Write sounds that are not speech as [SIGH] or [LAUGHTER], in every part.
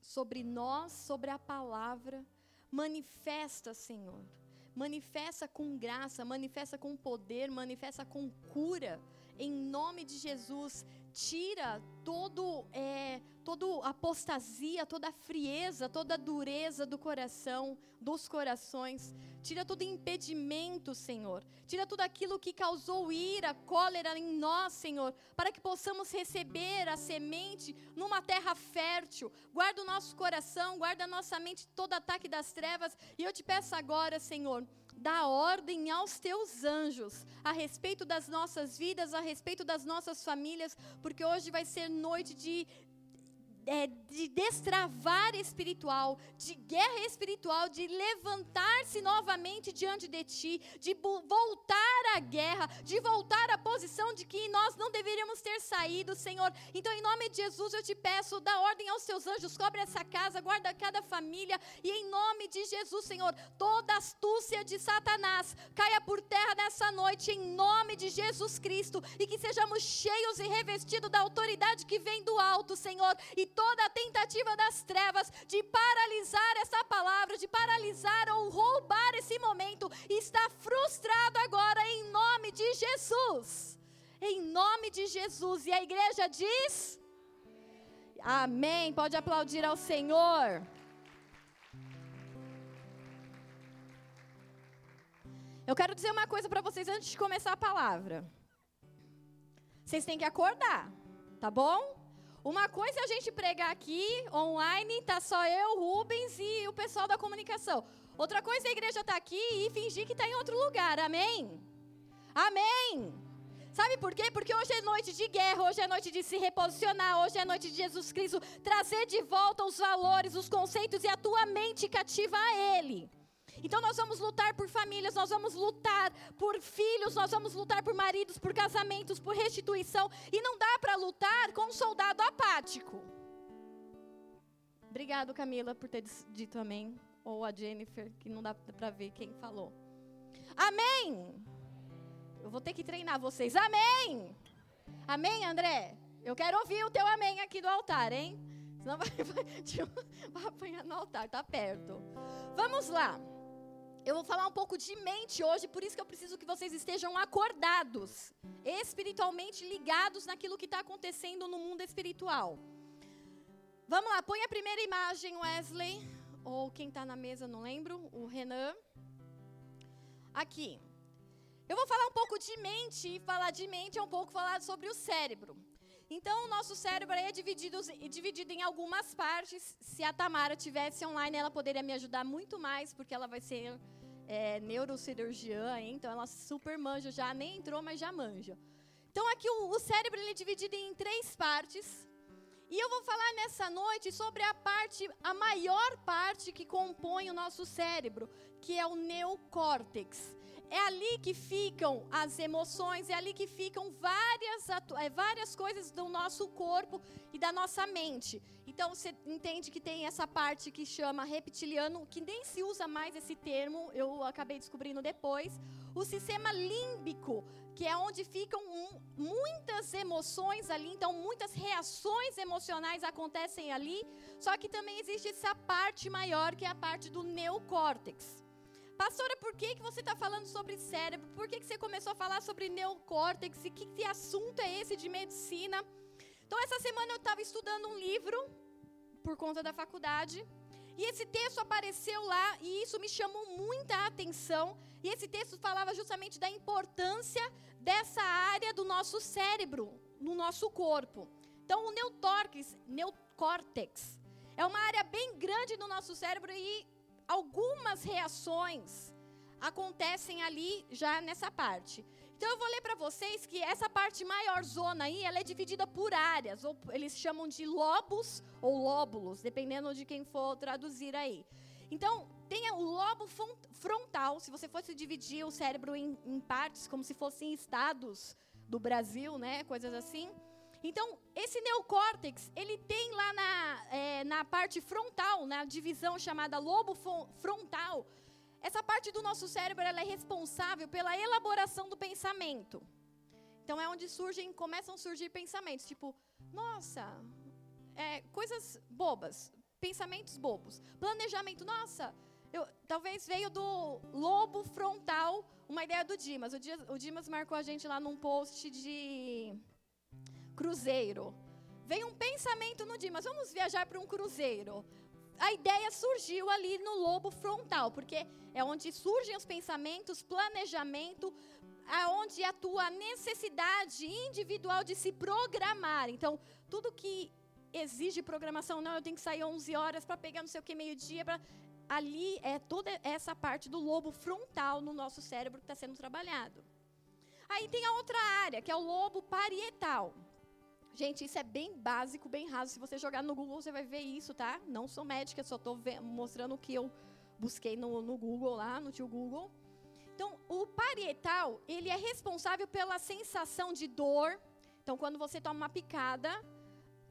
Sobre nós, sobre a palavra. Manifesta, Senhor. Manifesta com graça, manifesta com poder, manifesta com cura. Em nome de Jesus, tira todo, é, todo apostasia, toda frieza, toda dureza do coração, dos corações. Tira todo impedimento, Senhor. Tira tudo aquilo que causou ira, cólera em nós, Senhor, para que possamos receber a semente numa terra fértil. Guarda o nosso coração, guarda a nossa mente todo ataque das trevas. E eu te peço agora, Senhor, dá ordem aos teus anjos a respeito das nossas vidas, a respeito das nossas famílias, porque hoje vai ser noite de é, de destravar espiritual, de guerra espiritual, de levantar-se novamente diante de ti, de voltar à guerra, de voltar à posição de que nós não deveríamos ter saído, Senhor. Então, em nome de Jesus, eu te peço, dá ordem aos teus anjos, cobre essa casa, guarda cada família, e em nome de Jesus, Senhor, toda astúcia de Satanás caia por terra nessa noite, em nome de Jesus Cristo, e que sejamos cheios e revestidos da autoridade que vem do alto, Senhor, e toda a tentativa das trevas de paralisar essa palavra, de paralisar ou roubar esse momento, está frustrado agora em nome de Jesus. Em nome de Jesus. E a igreja diz: Amém. Pode aplaudir ao Senhor. Eu quero dizer uma coisa para vocês antes de começar a palavra. Vocês têm que acordar, tá bom? Uma coisa é a gente pregar aqui, online, tá só eu, Rubens e o pessoal da comunicação. Outra coisa é a igreja estar tá aqui e fingir que está em outro lugar. Amém? Amém. Sabe por quê? Porque hoje é noite de guerra, hoje é noite de se reposicionar, hoje é noite de Jesus Cristo trazer de volta os valores, os conceitos e a tua mente cativa a Ele. Então nós vamos lutar por famílias, nós vamos lutar por filhos, nós vamos lutar por maridos, por casamentos, por restituição. E não dá para lutar com um soldado apático. Obrigado, Camila, por ter dito amém. Ou a Jennifer, que não dá para ver quem falou. Amém! Eu vou ter que treinar vocês. Amém! Amém, André? Eu quero ouvir o teu amém aqui do altar, hein? Senão vai, [LAUGHS] vai, [LAUGHS] vai apanhar no altar, tá perto. Vamos lá. Eu vou falar um pouco de mente hoje, por isso que eu preciso que vocês estejam acordados, espiritualmente ligados naquilo que está acontecendo no mundo espiritual. Vamos lá, põe a primeira imagem, Wesley, ou quem está na mesa, não lembro, o Renan. Aqui. Eu vou falar um pouco de mente, e falar de mente é um pouco falar sobre o cérebro. Então, o nosso cérebro é dividido, dividido em algumas partes. Se a Tamara tivesse online, ela poderia me ajudar muito mais, porque ela vai ser é, neurocirurgiã, então ela super manja já, nem entrou, mas já manja. Então, aqui o, o cérebro ele é dividido em três partes. E eu vou falar nessa noite sobre a parte, a maior parte que compõe o nosso cérebro, que é o neocórtex. É ali que ficam as emoções, é ali que ficam várias, é, várias coisas do nosso corpo e da nossa mente. Então você entende que tem essa parte que chama reptiliano, que nem se usa mais esse termo, eu acabei descobrindo depois. O sistema límbico, que é onde ficam muitas emoções ali, então muitas reações emocionais acontecem ali. Só que também existe essa parte maior, que é a parte do neocórtex. Pastora, por que, que você está falando sobre cérebro? Por que, que você começou a falar sobre neocórtex? Que, que assunto é esse de medicina? Então, essa semana eu estava estudando um livro, por conta da faculdade, e esse texto apareceu lá e isso me chamou muita atenção. E esse texto falava justamente da importância dessa área do nosso cérebro, no nosso corpo. Então, o neocórtex, neocórtex é uma área bem grande no nosso cérebro e algumas reações acontecem ali já nessa parte. Então eu vou ler para vocês que essa parte maior zona aí, ela é dividida por áreas, ou eles chamam de lobos ou lóbulos, dependendo de quem for traduzir aí. Então, tem o lobo frontal, se você fosse dividir o cérebro em, em partes, como se fossem estados do Brasil, né, coisas assim. Então, esse neocórtex, ele tem lá na, é, na parte frontal, na divisão chamada lobo frontal, essa parte do nosso cérebro ela é responsável pela elaboração do pensamento. Então é onde surgem, começam a surgir pensamentos, tipo, nossa, é, coisas bobas. pensamentos bobos. Planejamento, nossa, eu, talvez veio do lobo frontal, uma ideia do Dimas. O, Dimas. o Dimas marcou a gente lá num post de cruzeiro. Veio um pensamento no Dimas, vamos viajar para um cruzeiro. A ideia surgiu ali no lobo frontal, porque é onde surgem os pensamentos, planejamento, aonde atua a necessidade individual de se programar. Então, tudo que exige programação, não, eu tenho que sair 11 horas para pegar não sei o que meio-dia para ali é toda essa parte do lobo frontal no nosso cérebro que está sendo trabalhado. Aí tem a outra área, que é o lobo parietal. Gente, isso é bem básico, bem raso. Se você jogar no Google, você vai ver isso, tá? Não sou médica, só estou mostrando o que eu busquei no, no Google lá, no tio Google. Então, o parietal, ele é responsável pela sensação de dor. Então, quando você toma uma picada,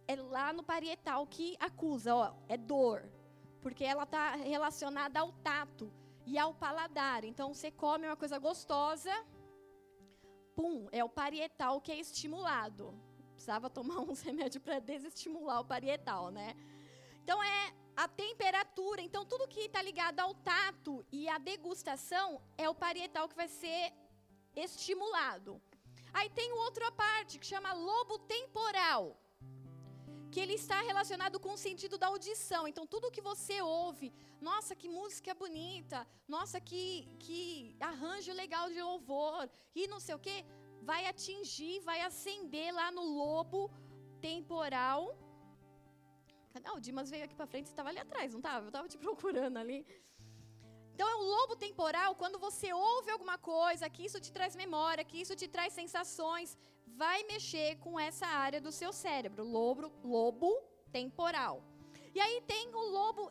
é lá no parietal que acusa, ó, é dor porque ela está relacionada ao tato e ao paladar. Então, você come uma coisa gostosa, pum, é o parietal que é estimulado. Precisava [LAUGHS] tomar uns remédios para desestimular o parietal, né? Então, é a temperatura. Então, tudo que está ligado ao tato e à degustação é o parietal que vai ser estimulado. Aí tem outra parte que chama lobo temporal que ele está relacionado com o sentido da audição. Então, tudo que você ouve, nossa, que música bonita, nossa, que, que arranjo legal de louvor, e não sei o quê, vai atingir, vai acender lá no lobo temporal. Cadê? o Dimas veio aqui para frente, você estava ali atrás, não estava? Eu estava te [LAUGHS] procurando ali. Então, é o lobo temporal, quando você ouve alguma coisa, que isso te traz memória, que isso te traz sensações, vai mexer com essa área do seu cérebro, lobo, lobo temporal. E aí tem o lobo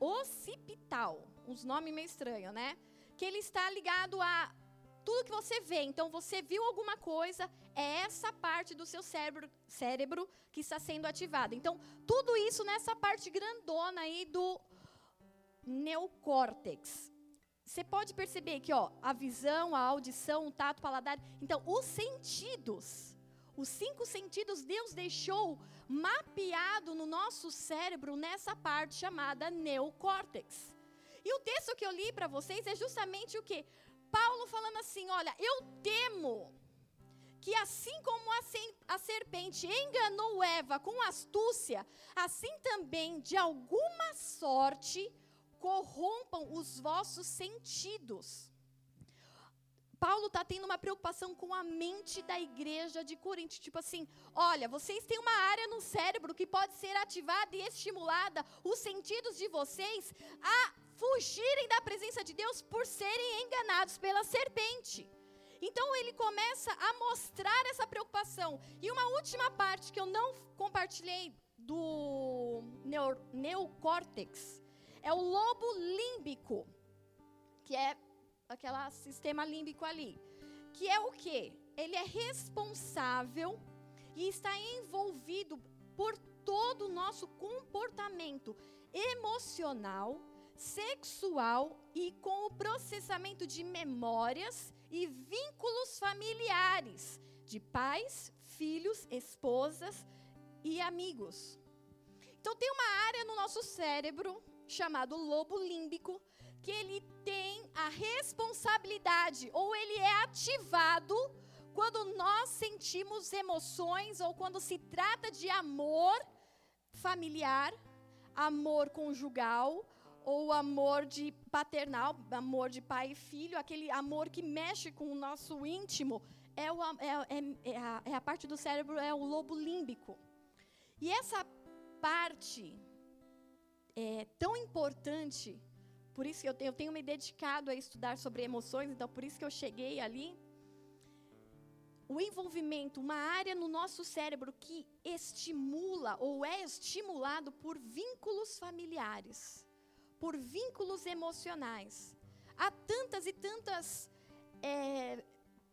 occipital, uns nomes meio estranhos, né? Que ele está ligado a tudo que você vê. Então, você viu alguma coisa, é essa parte do seu cérebro, cérebro que está sendo ativada. Então, tudo isso nessa parte grandona aí do neocórtex. Você pode perceber que, ó, a visão, a audição, o tato, o paladar. Então, os sentidos, os cinco sentidos, Deus deixou mapeado no nosso cérebro nessa parte chamada neocórtex. E o texto que eu li para vocês é justamente o que? Paulo falando assim: olha, eu temo que assim como a serpente enganou Eva com astúcia, assim também, de alguma sorte, corrompam os vossos sentidos. Paulo está tendo uma preocupação com a mente da igreja de Corinto. Tipo assim, olha, vocês têm uma área no cérebro que pode ser ativada e estimulada, os sentidos de vocês, a fugirem da presença de Deus por serem enganados pela serpente. Então ele começa a mostrar essa preocupação. E uma última parte que eu não compartilhei do neocórtex é o lobo límbico, que é aquele sistema límbico ali. Que é o quê? Ele é responsável e está envolvido por todo o nosso comportamento emocional, sexual e com o processamento de memórias e vínculos familiares de pais, filhos, esposas e amigos. Então tem uma área no nosso cérebro chamado lobo límbico, que ele tem a responsabilidade, ou ele é ativado quando nós sentimos emoções, ou quando se trata de amor familiar, amor conjugal, ou amor de paternal, amor de pai e filho, aquele amor que mexe com o nosso íntimo, é, o, é, é, é, a, é a parte do cérebro, é o lobo límbico. E essa parte é tão importante, por isso eu tenho, eu tenho me dedicado a estudar sobre emoções, então por isso que eu cheguei ali. O envolvimento, uma área no nosso cérebro que estimula ou é estimulado por vínculos familiares, por vínculos emocionais. Há tantas e tantas é,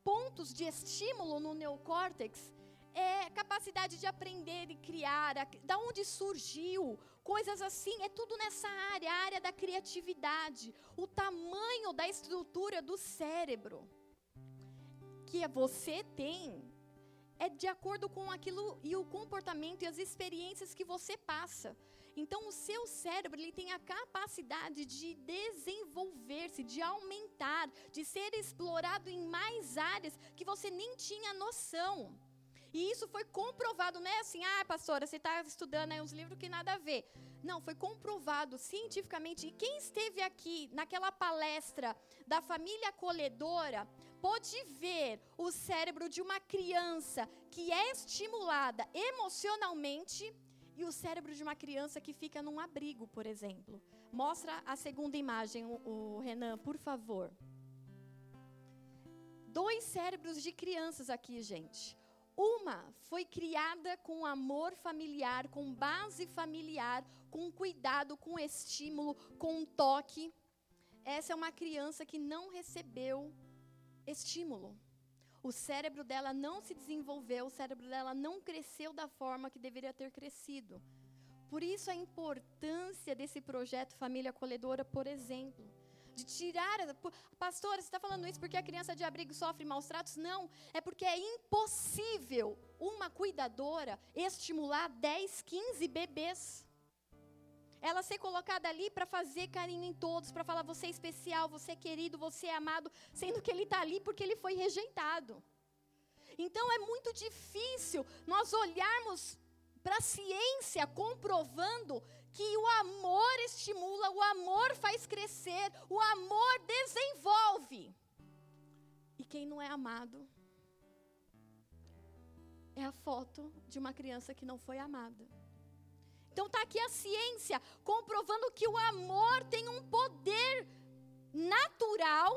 pontos de estímulo no neocórtex é capacidade de aprender e criar, a, da onde surgiu, coisas assim, é tudo nessa área, a área da criatividade, o tamanho da estrutura do cérebro que você tem é de acordo com aquilo e o comportamento e as experiências que você passa. Então, o seu cérebro ele tem a capacidade de desenvolver-se, de aumentar, de ser explorado em mais áreas que você nem tinha noção. E isso foi comprovado, não é assim, ah, pastora, você está estudando aí uns livros que nada a ver. Não, foi comprovado cientificamente. E quem esteve aqui naquela palestra da família acolhedora pôde ver o cérebro de uma criança que é estimulada emocionalmente e o cérebro de uma criança que fica num abrigo, por exemplo. Mostra a segunda imagem, o, Renan, por favor. Dois cérebros de crianças aqui, gente. Uma foi criada com amor familiar, com base familiar, com cuidado, com estímulo, com toque. Essa é uma criança que não recebeu estímulo. O cérebro dela não se desenvolveu, o cérebro dela não cresceu da forma que deveria ter crescido. Por isso a importância desse projeto Família Acolhedora, por exemplo. De tirar. Pastora, você está falando isso porque a criança de abrigo sofre maus tratos? Não. É porque é impossível uma cuidadora estimular 10, 15 bebês ela ser colocada ali para fazer carinho em todos, para falar você é especial, você é querido, você é amado, sendo que ele está ali porque ele foi rejeitado. Então é muito difícil nós olharmos para a ciência comprovando que o amor estimula, o amor faz crescer, o amor desenvolve. E quem não é amado é a foto de uma criança que não foi amada. Então está aqui a ciência comprovando que o amor tem um poder natural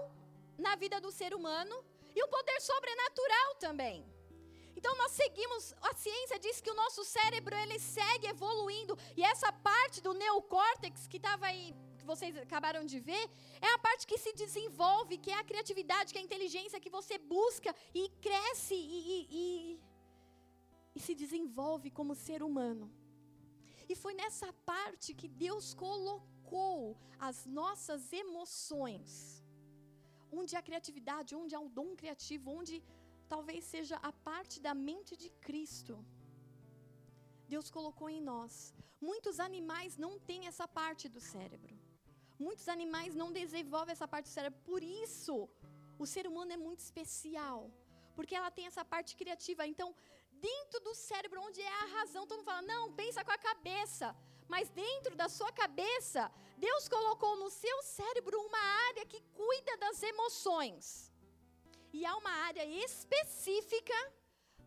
na vida do ser humano e um poder sobrenatural também. Então nós seguimos, a ciência diz que o nosso cérebro ele segue evoluindo e essa parte do neocórtex que estava aí que vocês acabaram de ver, é a parte que se desenvolve, que é a criatividade, que é a inteligência que você busca e cresce e, e, e, e se desenvolve como ser humano. E foi nessa parte que Deus colocou as nossas emoções. Onde a criatividade, onde há um dom criativo, onde talvez seja a parte da mente de Cristo. Deus colocou em nós. Muitos animais não têm essa parte do cérebro. Muitos animais não desenvolvem essa parte do cérebro. Por isso, o ser humano é muito especial. Porque ela tem essa parte criativa. Então, dentro do cérebro, onde é a razão. Todo mundo fala, não, pensa com a cabeça. Mas dentro da sua cabeça, Deus colocou no seu cérebro uma área que cuida das emoções. E há uma área específica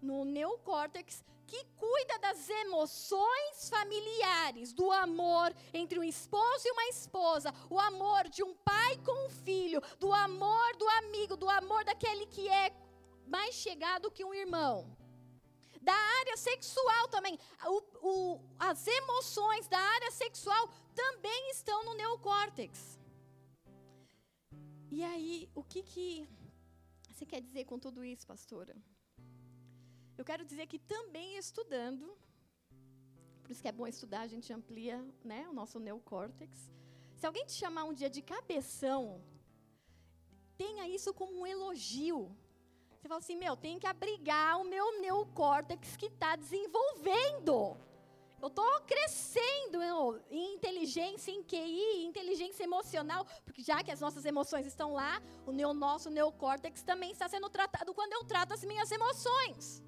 no neocórtex que cuida das emoções familiares, do amor entre um esposo e uma esposa, o amor de um pai com um filho, do amor do amigo, do amor daquele que é mais chegado que um irmão da área sexual também. O, o, as emoções da área sexual também estão no neocórtex. E aí, o que, que você quer dizer com tudo isso, pastora? Eu quero dizer que também estudando, por isso que é bom estudar, a gente amplia né, o nosso neocórtex. Se alguém te chamar um dia de cabeção, tenha isso como um elogio. Você fala assim, meu, tem que abrigar o meu neocórtex que está desenvolvendo. Eu estou crescendo em inteligência, em QI, inteligência emocional, porque já que as nossas emoções estão lá, o neo, nosso neocórtex também está sendo tratado quando eu trato as minhas emoções.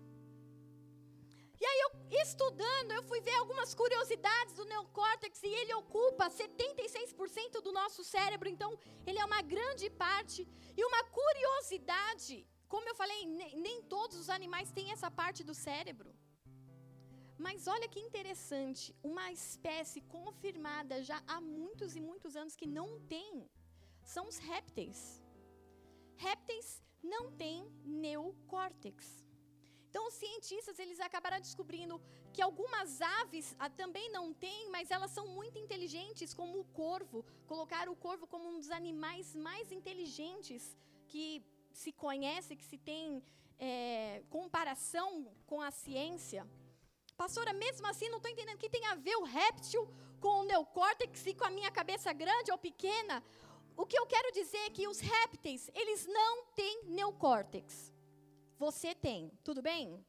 E aí, eu, estudando, eu fui ver algumas curiosidades do neocórtex e ele ocupa 76% do nosso cérebro, então ele é uma grande parte. E uma curiosidade como eu falei, nem, todos os animais têm essa parte do cérebro. Mas olha que interessante, uma espécie confirmada já há muitos e muitos anos que não tem, são os répteis. Répteis não têm neocórtex. Então, os cientistas eles acabaram descobrindo que algumas aves ah, também não têm, mas elas são muito inteligentes, como o corvo. Colocaram o corvo como um dos animais mais inteligentes que se conhece, que se tem é, comparação com a ciência. Pastora, mesmo assim, não estou entendendo o que tem a ver o réptil com o neocórtex e com a minha cabeça grande ou pequena. O que eu quero dizer é que os répteis, eles não têm neocórtex. Você tem, tudo bem?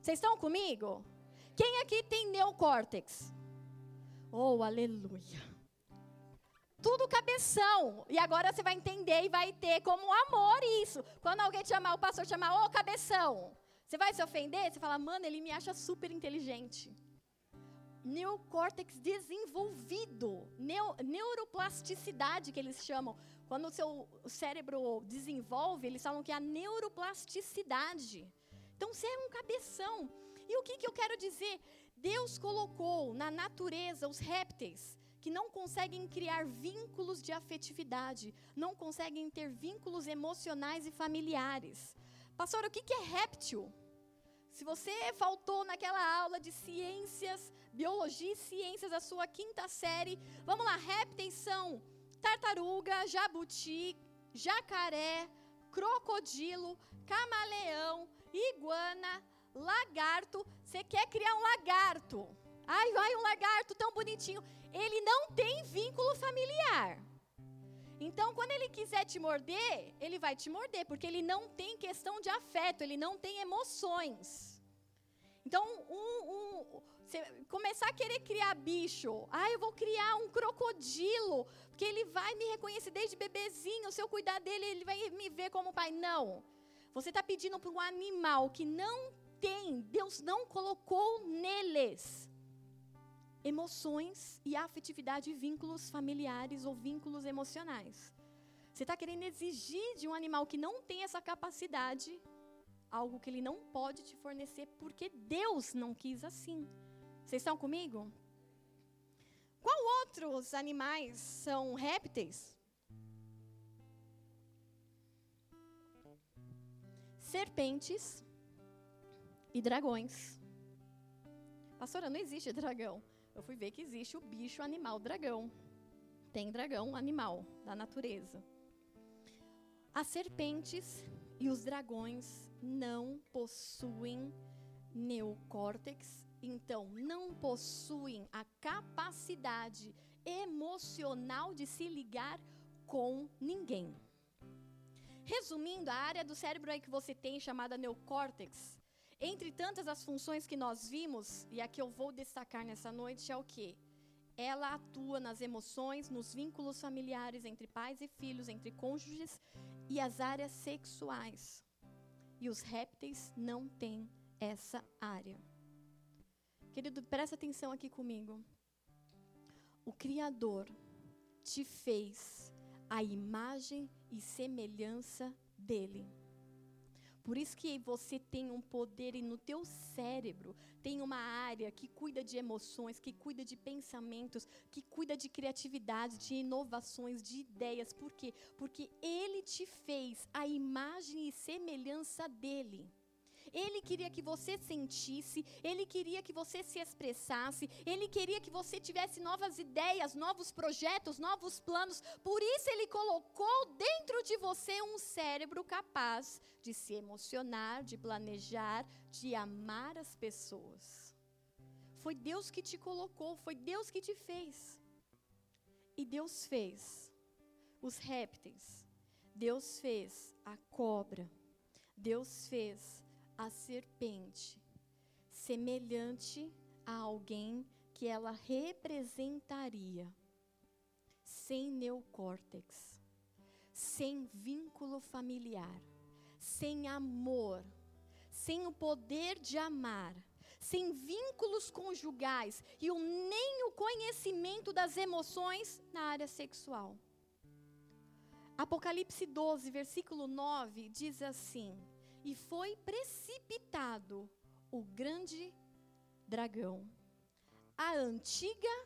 Vocês estão comigo? Quem aqui tem neocórtex? Oh, aleluia. Tudo cabeção. E agora você vai entender e vai ter como amor isso. Quando alguém te chamar, o pastor chamar, ô oh, cabeção. Você vai se ofender? Você fala, mano, ele me acha super inteligente. Neocórtex desenvolvido. Neo, neuroplasticidade, que eles chamam. Quando o seu cérebro desenvolve, eles falam que é a neuroplasticidade. Então, você é um cabeção. E o que, que eu quero dizer? Deus colocou na natureza os répteis que não conseguem criar vínculos de afetividade, não conseguem ter vínculos emocionais e familiares. Pastor, o que, é réptil? Se você faltou naquela aula de ciências, biologia e ciências da sua quinta série, vamos lá, répteis são tartaruga, jabuti, jacaré, crocodilo, camaleão, iguana, lagarto. Você quer criar um lagarto? Ai, vai um lagarto tão bonitinho. Ele não tem vínculo familiar. Então, quando ele quiser te morder, ele vai te morder, porque ele não tem questão de afeto, ele não tem emoções. Então, um, um, começar a querer criar bicho, ah, eu vou criar um crocodilo, porque ele vai me reconhecer desde bebezinho, se eu cuidar dele, ele vai me ver como pai. Não. Você está pedindo para um animal que não tem, Deus não colocou neles emoções e afetividade, vínculos familiares ou vínculos emocionais. Você está querendo exigir de um animal que não tem essa capacidade algo que ele não pode te fornecer porque Deus não quis assim. Vocês estão comigo? Qual outros animais são répteis? Serpentes e dragões. Pastora, não existe dragão eu fui ver que existe o bicho animal dragão. Tem dragão animal da natureza. As serpentes e os dragões não possuem neocórtex, então não possuem a capacidade emocional de se ligar com ninguém. Resumindo, a área do cérebro aí que você tem chamada neocórtex entre tantas as funções que nós vimos, e a que eu vou destacar nessa noite é o que? Ela atua nas emoções, nos vínculos familiares entre pais e filhos, entre cônjuges e as áreas sexuais. E os répteis não têm essa área. Querido, presta atenção aqui comigo. O Criador te fez a imagem e semelhança dele. Por isso que você tem um poder e no teu cérebro tem uma área que cuida de emoções, que cuida de pensamentos, que cuida de criatividade, de inovações, de ideias. Por quê? Porque ele te fez a imagem e semelhança dele. Ele queria que você sentisse, ele queria que você se expressasse, ele queria que você tivesse novas ideias, novos projetos, novos planos. Por isso ele colocou dentro de você um cérebro capaz de se emocionar, de planejar, de amar as pessoas. Foi Deus que te colocou, foi Deus que te fez. E Deus fez os répteis, Deus fez a cobra, Deus fez a serpente, semelhante a alguém que ela representaria, sem neocórtex, sem vínculo familiar, sem amor, sem o poder de amar, sem vínculos conjugais e o, nem o conhecimento das emoções na área sexual. Apocalipse 12, versículo 9 diz assim: e foi precipitado o grande dragão, a antiga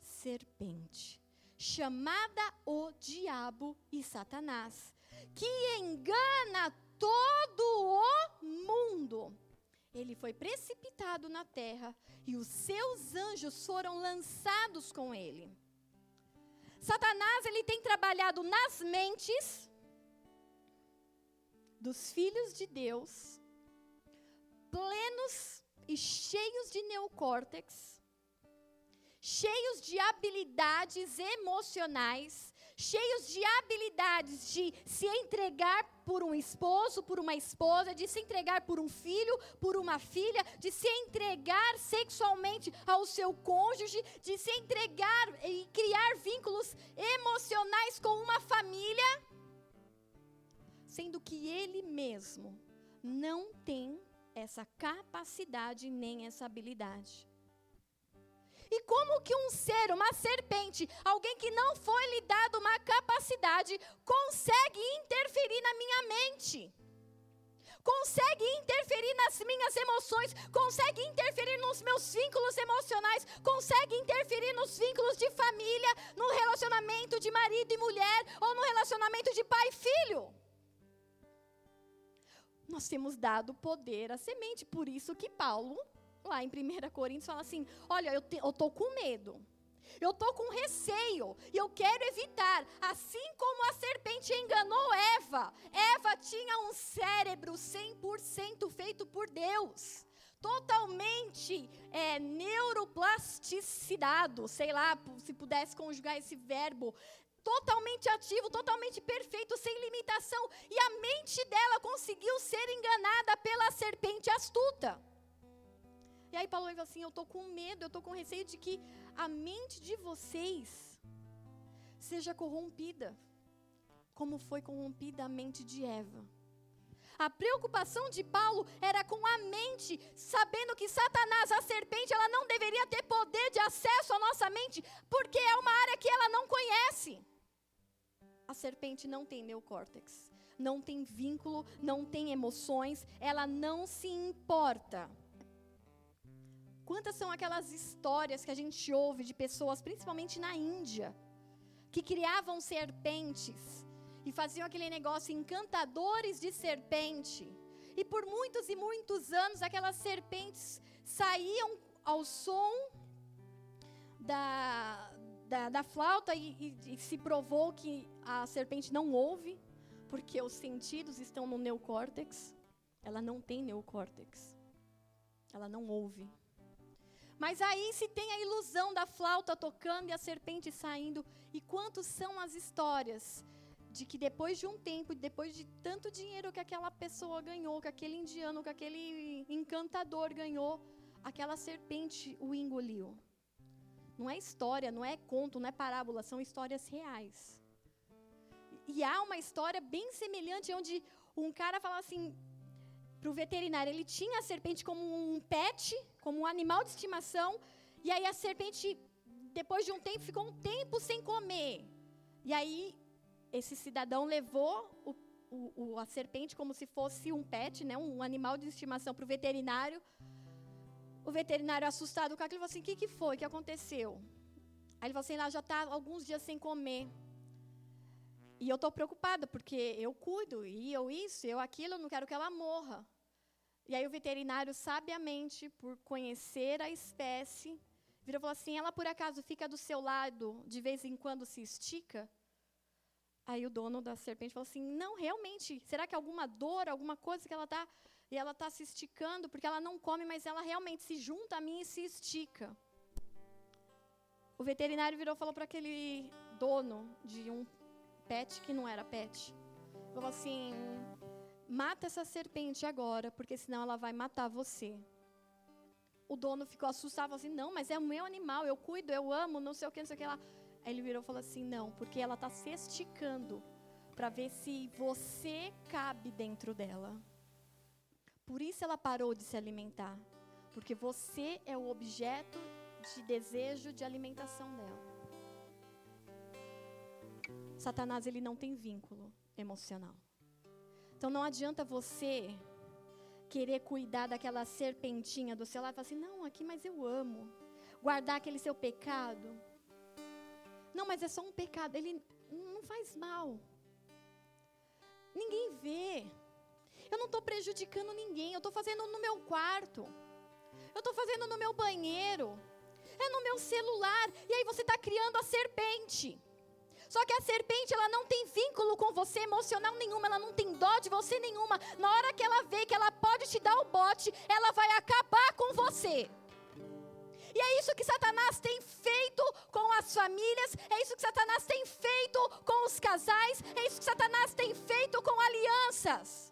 serpente, chamada o diabo e Satanás, que engana todo o mundo. Ele foi precipitado na terra e os seus anjos foram lançados com ele. Satanás ele tem trabalhado nas mentes dos filhos de Deus, plenos e cheios de neocórtex, cheios de habilidades emocionais, cheios de habilidades de se entregar por um esposo, por uma esposa, de se entregar por um filho, por uma filha, de se entregar sexualmente ao seu cônjuge, de se entregar e criar vínculos emocionais com uma família, sendo que ele mesmo não tem essa capacidade nem essa habilidade. E como que um ser, uma serpente, alguém que não foi lhe dado uma capacidade, consegue interferir na minha mente? Consegue interferir nas minhas emoções, consegue interferir nos meus vínculos emocionais, consegue interferir nos vínculos de família, no relacionamento de marido e mulher, ou no relacionamento de pai e filho. Nós temos dado poder à semente, por isso que Paulo lá em 1 Coríntios fala assim: olha, eu estou com medo. Eu estou com receio e eu quero evitar. Assim como a serpente enganou Eva, Eva tinha um cérebro 100% feito por Deus. Totalmente é, neuroplasticidado, sei lá, se pudesse conjugar esse verbo. Totalmente ativo, totalmente perfeito, sem limitação. E a mente dela conseguiu ser enganada pela serpente astuta. E aí Paulo fala assim: Eu estou com medo, eu estou com receio de que a mente de vocês seja corrompida, como foi corrompida a mente de Eva. A preocupação de Paulo era com a mente, sabendo que Satanás, a serpente, ela não deveria ter poder de acesso à nossa mente, porque é uma área que ela não conhece. A serpente não tem neocórtex, não tem vínculo, não tem emoções, ela não se importa Quantas são aquelas histórias que a gente ouve de pessoas, principalmente na Índia, que criavam serpentes e faziam aquele negócio encantadores de serpente. E por muitos e muitos anos aquelas serpentes saíam ao som da, da, da flauta e, e, e se provou que a serpente não ouve, porque os sentidos estão no neocórtex. Ela não tem neocórtex. Ela não ouve. Mas aí se tem a ilusão da flauta tocando e a serpente saindo. E quantos são as histórias de que depois de um tempo, depois de tanto dinheiro que aquela pessoa ganhou, que aquele indiano, que aquele encantador ganhou, aquela serpente o engoliu. Não é história, não é conto, não é parábola, são histórias reais. E há uma história bem semelhante onde um cara fala assim: para o veterinário. Ele tinha a serpente como um pet, como um animal de estimação. E aí a serpente, depois de um tempo, ficou um tempo sem comer. E aí esse cidadão levou o, o, a serpente como se fosse um pet, né, um animal de estimação para o veterinário. O veterinário, assustado com aquilo, falou assim: O que, que foi? O que aconteceu? Aí ele falou assim: Ela já está alguns dias sem comer. E eu estou preocupada, porque eu cuido, e eu isso, eu aquilo, eu não quero que ela morra. E aí o veterinário, sabiamente, por conhecer a espécie, virou e falou assim: ela por acaso fica do seu lado de vez em quando se estica? Aí o dono da serpente falou assim: não, realmente, será que alguma dor, alguma coisa que ela está. E ela está se esticando, porque ela não come, mas ela realmente se junta a mim e se estica. O veterinário virou e falou para aquele dono de um pet que não era pet. Falou assim: Mata essa serpente agora, porque senão ela vai matar você. O dono ficou assustado, falou assim: Não, mas é o meu animal, eu cuido, eu amo, não sei o que, não sei o que lá. Aí ele virou e falou assim: Não, porque ela está se esticando para ver se você cabe dentro dela. Por isso ela parou de se alimentar, porque você é o objeto de desejo de alimentação dela. Satanás ele não tem vínculo emocional. Então não adianta você querer cuidar daquela serpentinha do seu lado e falar assim: não, aqui, mas eu amo. Guardar aquele seu pecado. Não, mas é só um pecado, ele não faz mal. Ninguém vê. Eu não estou prejudicando ninguém, eu estou fazendo no meu quarto. Eu estou fazendo no meu banheiro. É no meu celular. E aí você está criando a serpente. Só que a serpente, ela não tem vínculo com você emocional nenhum, ela não tem dó de você nenhuma. Na hora que ela vê que ela pode te dar o bote, ela vai acabar com você. E é isso que Satanás tem feito com as famílias, é isso que Satanás tem feito com os casais, é isso que Satanás tem feito com alianças.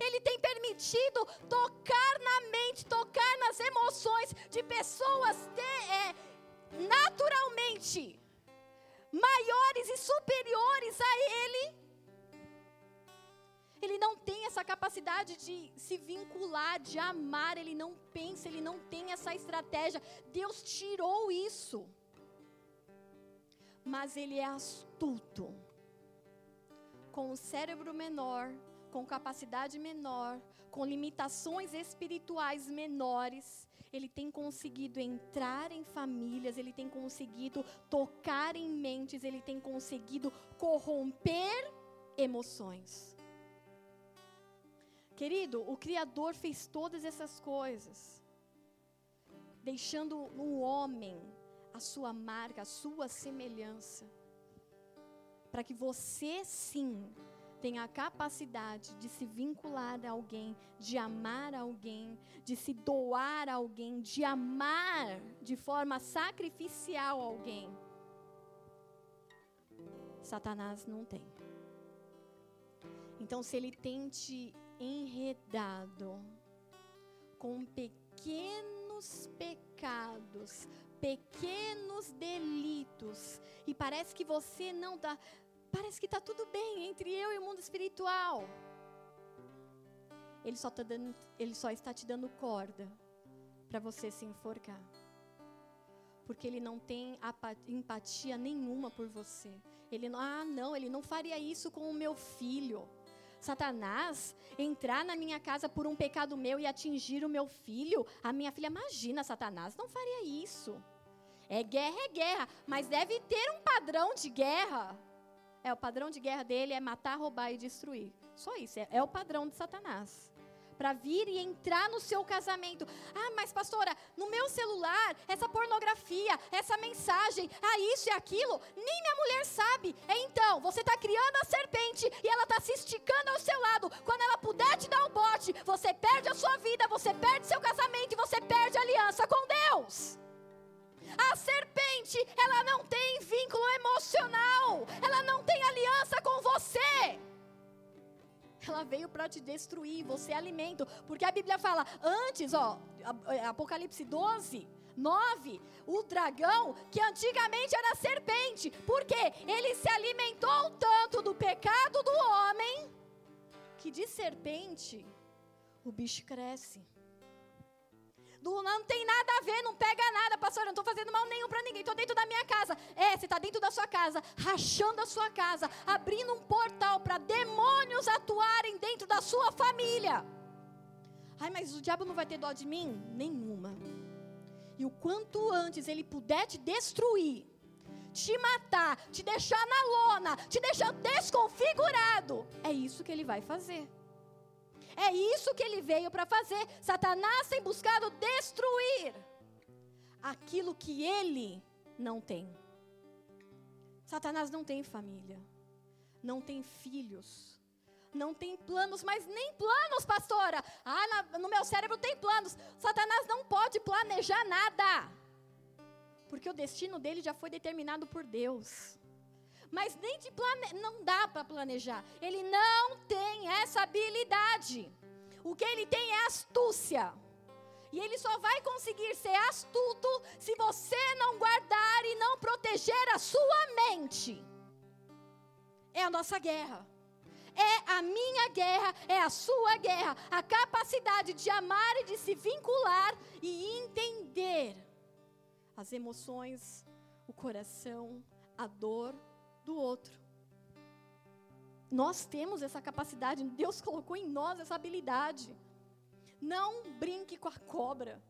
Ele tem permitido tocar na mente, tocar nas emoções de pessoas de, é, naturalmente maiores e superiores a Ele. Ele não tem essa capacidade de se vincular, de amar, ele não pensa, ele não tem essa estratégia. Deus tirou isso. Mas ele é astuto. Com o cérebro menor, com capacidade menor, com limitações espirituais menores, ele tem conseguido entrar em famílias, ele tem conseguido tocar em mentes, ele tem conseguido corromper emoções. Querido, o Criador fez todas essas coisas, deixando no homem a sua marca, a sua semelhança, para que você sim tem a capacidade de se vincular a alguém, de amar alguém, de se doar a alguém, de amar de forma sacrificial alguém. Satanás não tem. Então, se ele tem te enredado com pequenos pecados, pequenos delitos, e parece que você não está parece que está tudo bem entre eu e o mundo espiritual. Ele só, tá dando, ele só está te dando corda para você se enforcar. Porque ele não tem empatia nenhuma por você. Ele não, ah, não, ele não faria isso com o meu filho. Satanás entrar na minha casa por um pecado meu e atingir o meu filho, a minha filha, imagina, Satanás não faria isso. É guerra, é guerra, mas deve ter um padrão de guerra. É, o padrão de guerra dele é matar, roubar e destruir. Só isso, é, é o padrão de Satanás. Para vir e entrar no seu casamento. Ah, mas pastora, no meu celular, essa pornografia, essa mensagem, ah, isso e aquilo, nem minha mulher sabe. Então, você está criando a serpente e ela está se esticando ao seu lado. Quando ela puder te dar um bote, você perde a sua vida, você perde seu casamento e você perde a aliança com Deus. A serpente, ela não tem vínculo emocional, ela não tem aliança com você. Ela veio para te destruir, você é alimento, porque a Bíblia fala antes, ó, Apocalipse 12, 9, o dragão, que antigamente era serpente, porque ele se alimentou tanto do pecado do homem, que de serpente o bicho cresce não tem nada a ver, não pega nada, pastor. Eu não estou fazendo mal nenhum para ninguém. Estou dentro da minha casa. É, você está dentro da sua casa, rachando a sua casa, abrindo um portal para demônios atuarem dentro da sua família. Ai, mas o diabo não vai ter dó de mim? Nenhuma. E o quanto antes ele puder te destruir, te matar, te deixar na lona, te deixar desconfigurado, é isso que ele vai fazer. É isso que ele veio para fazer. Satanás tem buscado destruir aquilo que ele não tem. Satanás não tem família, não tem filhos, não tem planos, mas nem planos, pastora. Ah, na, no meu cérebro tem planos. Satanás não pode planejar nada, porque o destino dele já foi determinado por Deus mas nem de plane... não dá para planejar. Ele não tem essa habilidade. O que ele tem é astúcia. E ele só vai conseguir ser astuto se você não guardar e não proteger a sua mente. É a nossa guerra. É a minha guerra, é a sua guerra. A capacidade de amar e de se vincular e entender as emoções, o coração, a dor, do outro. Nós temos essa capacidade, Deus colocou em nós essa habilidade. Não brinque com a cobra.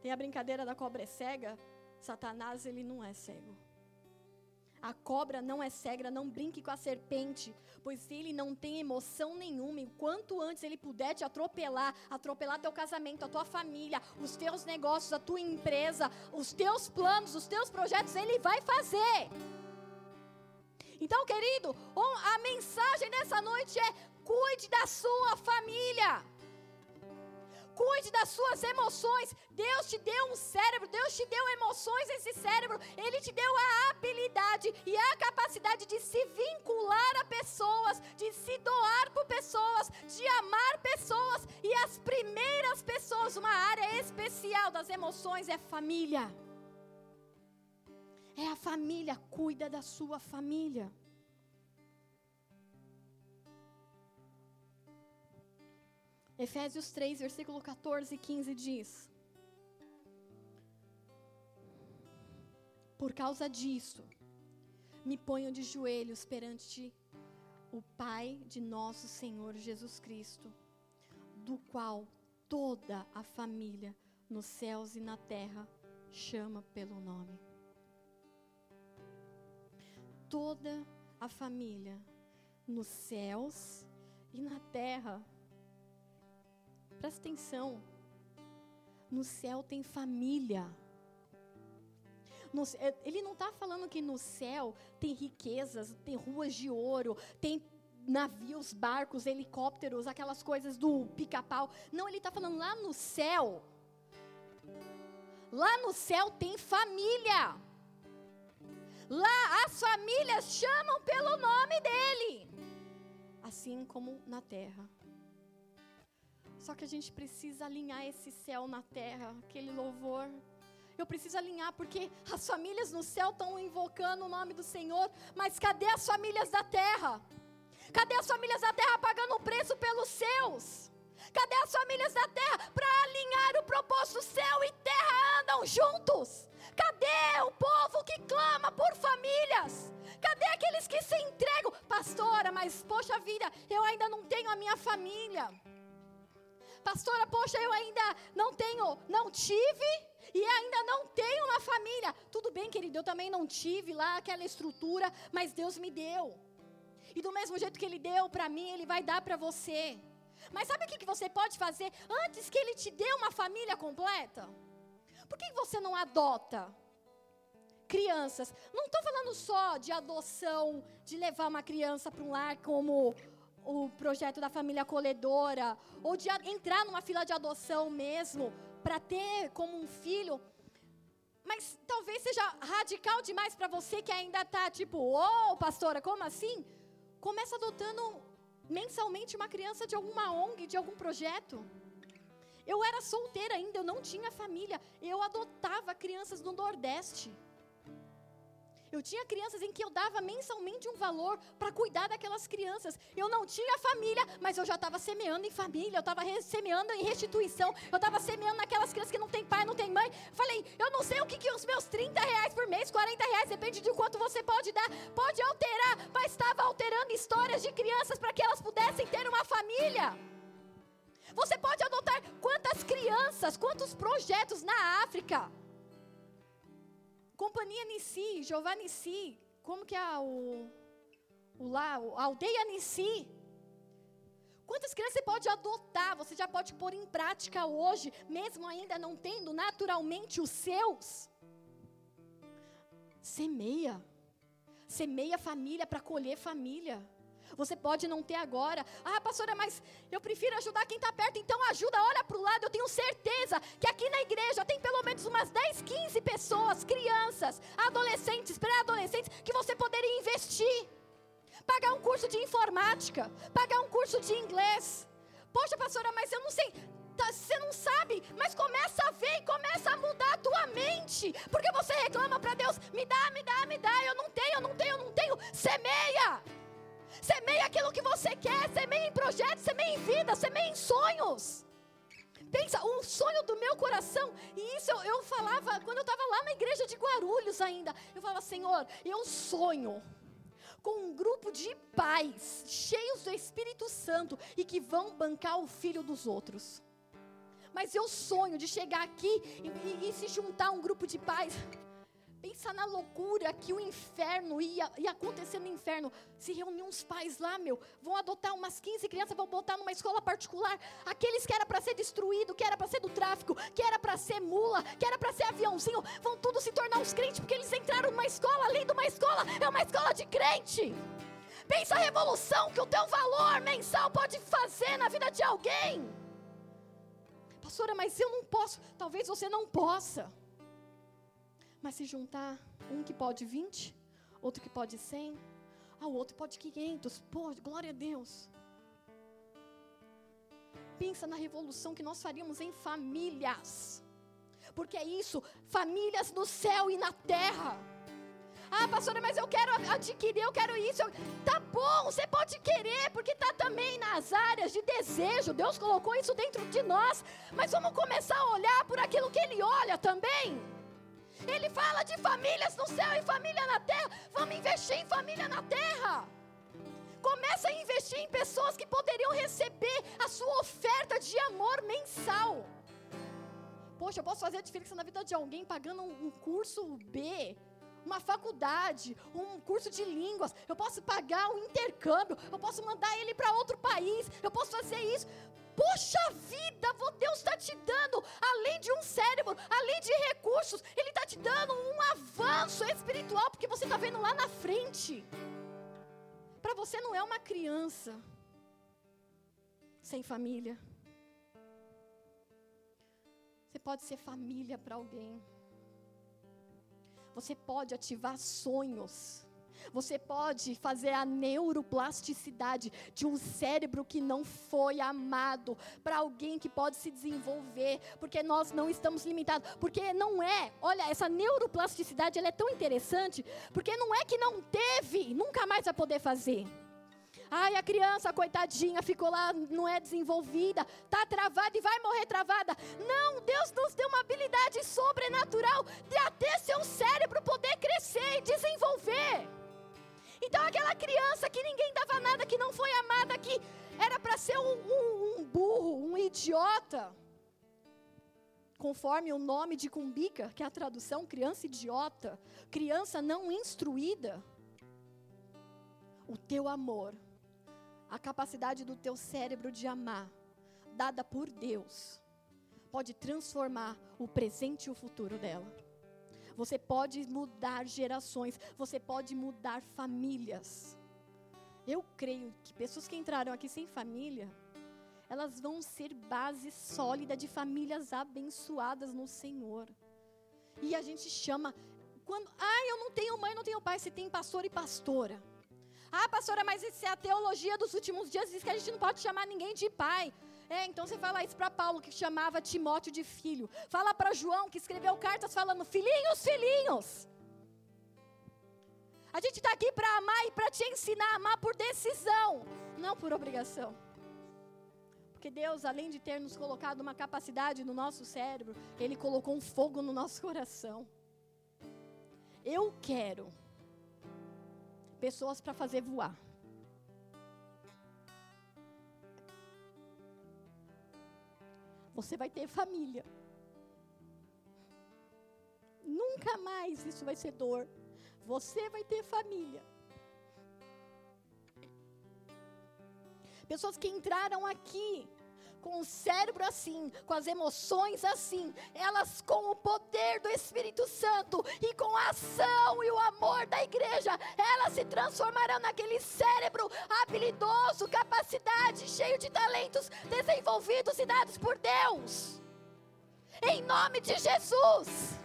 Tem a brincadeira da cobra é cega? Satanás, ele não é cego. A cobra não é cega, não brinque com a serpente, pois ele não tem emoção nenhuma. Enquanto antes ele puder te atropelar, atropelar teu casamento, a tua família, os teus negócios, a tua empresa, os teus planos, os teus projetos, ele vai fazer. Então, querido, a mensagem dessa noite é: cuide da sua família. Cuide das suas emoções. Deus te deu um cérebro, Deus te deu emoções nesse cérebro. Ele te deu a habilidade e a capacidade de se vincular a pessoas, de se doar por pessoas, de amar pessoas. E as primeiras pessoas, uma área especial das emoções é família. É a família, cuida da sua família. Efésios 3, versículo 14 e 15 diz: Por causa disso, me ponho de joelhos perante o Pai de nosso Senhor Jesus Cristo, do qual toda a família nos céus e na terra chama pelo nome. Toda a família nos céus e na terra Presta atenção. No céu tem família. No, é, ele não está falando que no céu tem riquezas, tem ruas de ouro, tem navios, barcos, helicópteros, aquelas coisas do pica-pau. Não, ele está falando lá no céu. Lá no céu tem família. Lá as famílias chamam pelo nome dele. Assim como na terra. Só que a gente precisa alinhar esse céu na terra, aquele louvor. Eu preciso alinhar porque as famílias no céu estão invocando o nome do Senhor, mas cadê as famílias da terra? Cadê as famílias da terra pagando o preço pelos seus? Cadê as famílias da terra para alinhar o propósito? Céu e terra andam juntos. Cadê o povo que clama por famílias? Cadê aqueles que se entregam? Pastora, mas poxa vida, eu ainda não tenho a minha família. Pastora, poxa, eu ainda não tenho, não tive e ainda não tenho uma família. Tudo bem, querido, eu também não tive lá aquela estrutura, mas Deus me deu. E do mesmo jeito que Ele deu para mim, Ele vai dar para você. Mas sabe o que, que você pode fazer antes que Ele te dê uma família completa? Por que você não adota? Crianças, não estou falando só de adoção, de levar uma criança para um lar como o projeto da família acolhedora, ou de entrar numa fila de adoção mesmo, para ter como um filho. Mas talvez seja radical demais para você que ainda está tipo, ô oh, pastora, como assim? Começa adotando mensalmente uma criança de alguma ONG, de algum projeto. Eu era solteira ainda, eu não tinha família. Eu adotava crianças do Nordeste. Eu tinha crianças em que eu dava mensalmente um valor para cuidar daquelas crianças. Eu não tinha família, mas eu já estava semeando em família, eu estava semeando em restituição, eu estava semeando naquelas crianças que não tem pai, não tem mãe. Falei, eu não sei o que, que os meus 30 reais por mês, 40 reais, depende de quanto você pode dar, pode alterar, mas estava alterando histórias de crianças para que elas pudessem ter uma família. Você pode adotar quantas crianças, quantos projetos na África Companhia Nissi, Jeová Nissi, como que é o, o lá, a aldeia Nissi. Quantas crianças você pode adotar? Você já pode pôr em prática hoje, mesmo ainda não tendo naturalmente os seus. Semeia. Semeia família para colher família. Você pode não ter agora. Ah, pastora, mas eu prefiro ajudar quem está perto. Então ajuda, olha para o lado. Eu tenho certeza que aqui na igreja tem pelo menos umas 10, 15 pessoas, crianças, adolescentes, pré-adolescentes, que você poderia investir. Pagar um curso de informática, pagar um curso de inglês. Poxa, pastora, mas eu não sei tá, você não sabe, mas começa a ver e começa a mudar a tua mente. Porque você reclama para Deus: me dá, me dá, me dá, eu não tenho, eu não tenho, eu não tenho. Semeia. Semeia aquilo que você quer, semeia em projetos, semeia em vida, semeia em sonhos. Pensa, um sonho do meu coração, e isso eu, eu falava quando eu estava lá na igreja de Guarulhos ainda. Eu falava, Senhor, eu sonho com um grupo de pais cheios do Espírito Santo e que vão bancar o filho dos outros. Mas eu sonho de chegar aqui e, e, e se juntar um grupo de pais Pensa na loucura que o inferno ia, ia acontecer no inferno. Se reunir uns pais lá, meu, vão adotar umas 15 crianças, vão botar numa escola particular. Aqueles que era para ser destruído, que era para ser do tráfico, que era para ser mula, que era para ser aviãozinho, vão tudo se tornar uns crentes porque eles entraram numa escola, além de uma escola, é uma escola de crente. Pensa a revolução que o teu valor mensal pode fazer na vida de alguém. Pastora, mas eu não posso. Talvez você não possa. Mas se juntar um que pode 20, outro que pode 100, ah, o outro pode 500. Pô, glória a Deus. Pensa na revolução que nós faríamos em famílias. Porque é isso, famílias no céu e na terra. Ah, pastora, mas eu quero adquirir, eu quero isso. Tá bom, você pode querer, porque está também nas áreas de desejo. Deus colocou isso dentro de nós. Mas vamos começar a olhar por aquilo que Ele olha também. Ele fala de famílias no céu e família na terra. Vamos investir em família na terra. Começa a investir em pessoas que poderiam receber a sua oferta de amor mensal. Poxa, eu posso fazer a diferença na vida de alguém pagando um curso B, uma faculdade, um curso de línguas, eu posso pagar um intercâmbio, eu posso mandar ele para outro país, eu posso fazer isso. Poxa vida, Deus está te dando, além de um cérebro, além de recursos, Ele está te dando um avanço espiritual, porque você está vendo lá na frente. Para você não é uma criança sem família. Você pode ser família para alguém. Você pode ativar sonhos. Você pode fazer a neuroplasticidade de um cérebro que não foi amado para alguém que pode se desenvolver, porque nós não estamos limitados, porque não é, olha, essa neuroplasticidade ela é tão interessante, porque não é que não teve, nunca mais vai poder fazer. Ai, a criança, coitadinha, ficou lá, não é desenvolvida, está travada e vai morrer travada. Não, Deus nos deu uma habilidade sobrenatural de até seu cérebro poder crescer e desenvolver. Então, aquela criança que ninguém dava nada, que não foi amada, que era para ser um, um, um burro, um idiota conforme o nome de Cumbica, que é a tradução, criança idiota, criança não instruída. O teu amor a capacidade do teu cérebro de amar, dada por Deus, pode transformar o presente e o futuro dela. Você pode mudar gerações, você pode mudar famílias. Eu creio que pessoas que entraram aqui sem família, elas vão ser base sólida de famílias abençoadas no Senhor. E a gente chama quando, ah, eu não tenho mãe, não tenho pai, você tem pastor e pastora. Ah, pastora, mas isso é a teologia dos últimos dias, diz que a gente não pode chamar ninguém de pai. É, então você fala isso para Paulo, que chamava Timóteo de filho. Fala para João, que escreveu cartas falando: filhinhos, filhinhos. A gente está aqui para amar e para te ensinar a amar por decisão, não por obrigação. Porque Deus, além de ter nos colocado uma capacidade no nosso cérebro, Ele colocou um fogo no nosso coração. Eu quero pessoas para fazer voar. Você vai ter família. Nunca mais isso vai ser dor. Você vai ter família. Pessoas que entraram aqui com o cérebro assim, com as emoções assim, elas com o poder do Espírito Santo e com a ação e o amor da igreja, elas se transformarão naquele cérebro habilidoso, capacidade, cheio de talentos desenvolvidos e dados por Deus. Em nome de Jesus.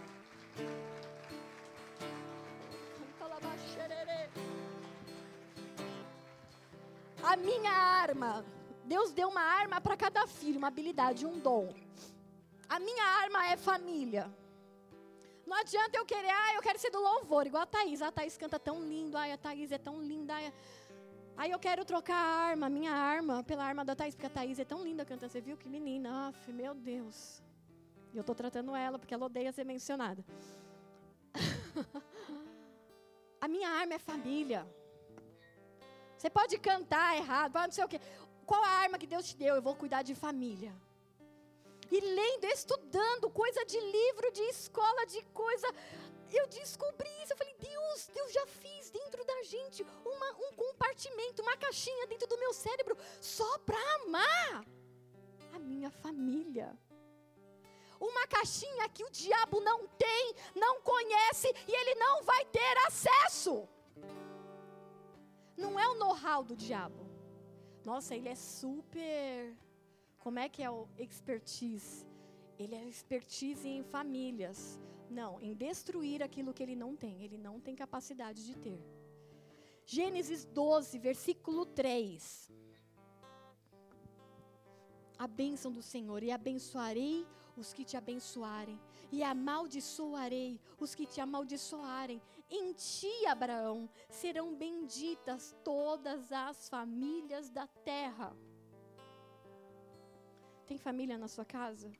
A minha arma Deus deu uma arma para cada filho, uma habilidade, um dom. A minha arma é família. Não adianta eu querer, ah, eu quero ser do louvor, igual a Thaís. A Thaís canta tão lindo, ai, a Thaís é tão linda. Ai, aí eu quero trocar a arma, minha arma, pela arma da Thaís, porque a Thaís é tão linda cantando. Você viu que menina? Aff, meu Deus. E eu estou tratando ela porque ela odeia ser mencionada. [LAUGHS] a minha arma é família. Você pode cantar errado, não sei o quê qual a arma que Deus te deu? Eu vou cuidar de família. E lendo, estudando, coisa de livro, de escola, de coisa. Eu descobri isso. Eu falei, Deus, Deus já fiz dentro da gente uma, um compartimento, uma caixinha dentro do meu cérebro só para amar a minha família. Uma caixinha que o diabo não tem, não conhece e ele não vai ter acesso. Não é o know-how do diabo nossa, ele é super. Como é que é o expertise? Ele é expertise em famílias. Não, em destruir aquilo que ele não tem. Ele não tem capacidade de ter. Gênesis 12, versículo 3. A bênção do Senhor, e abençoarei os que te abençoarem, e amaldiçoarei os que te amaldiçoarem. Em ti, Abraão, serão benditas todas as famílias da terra. Tem família na sua casa?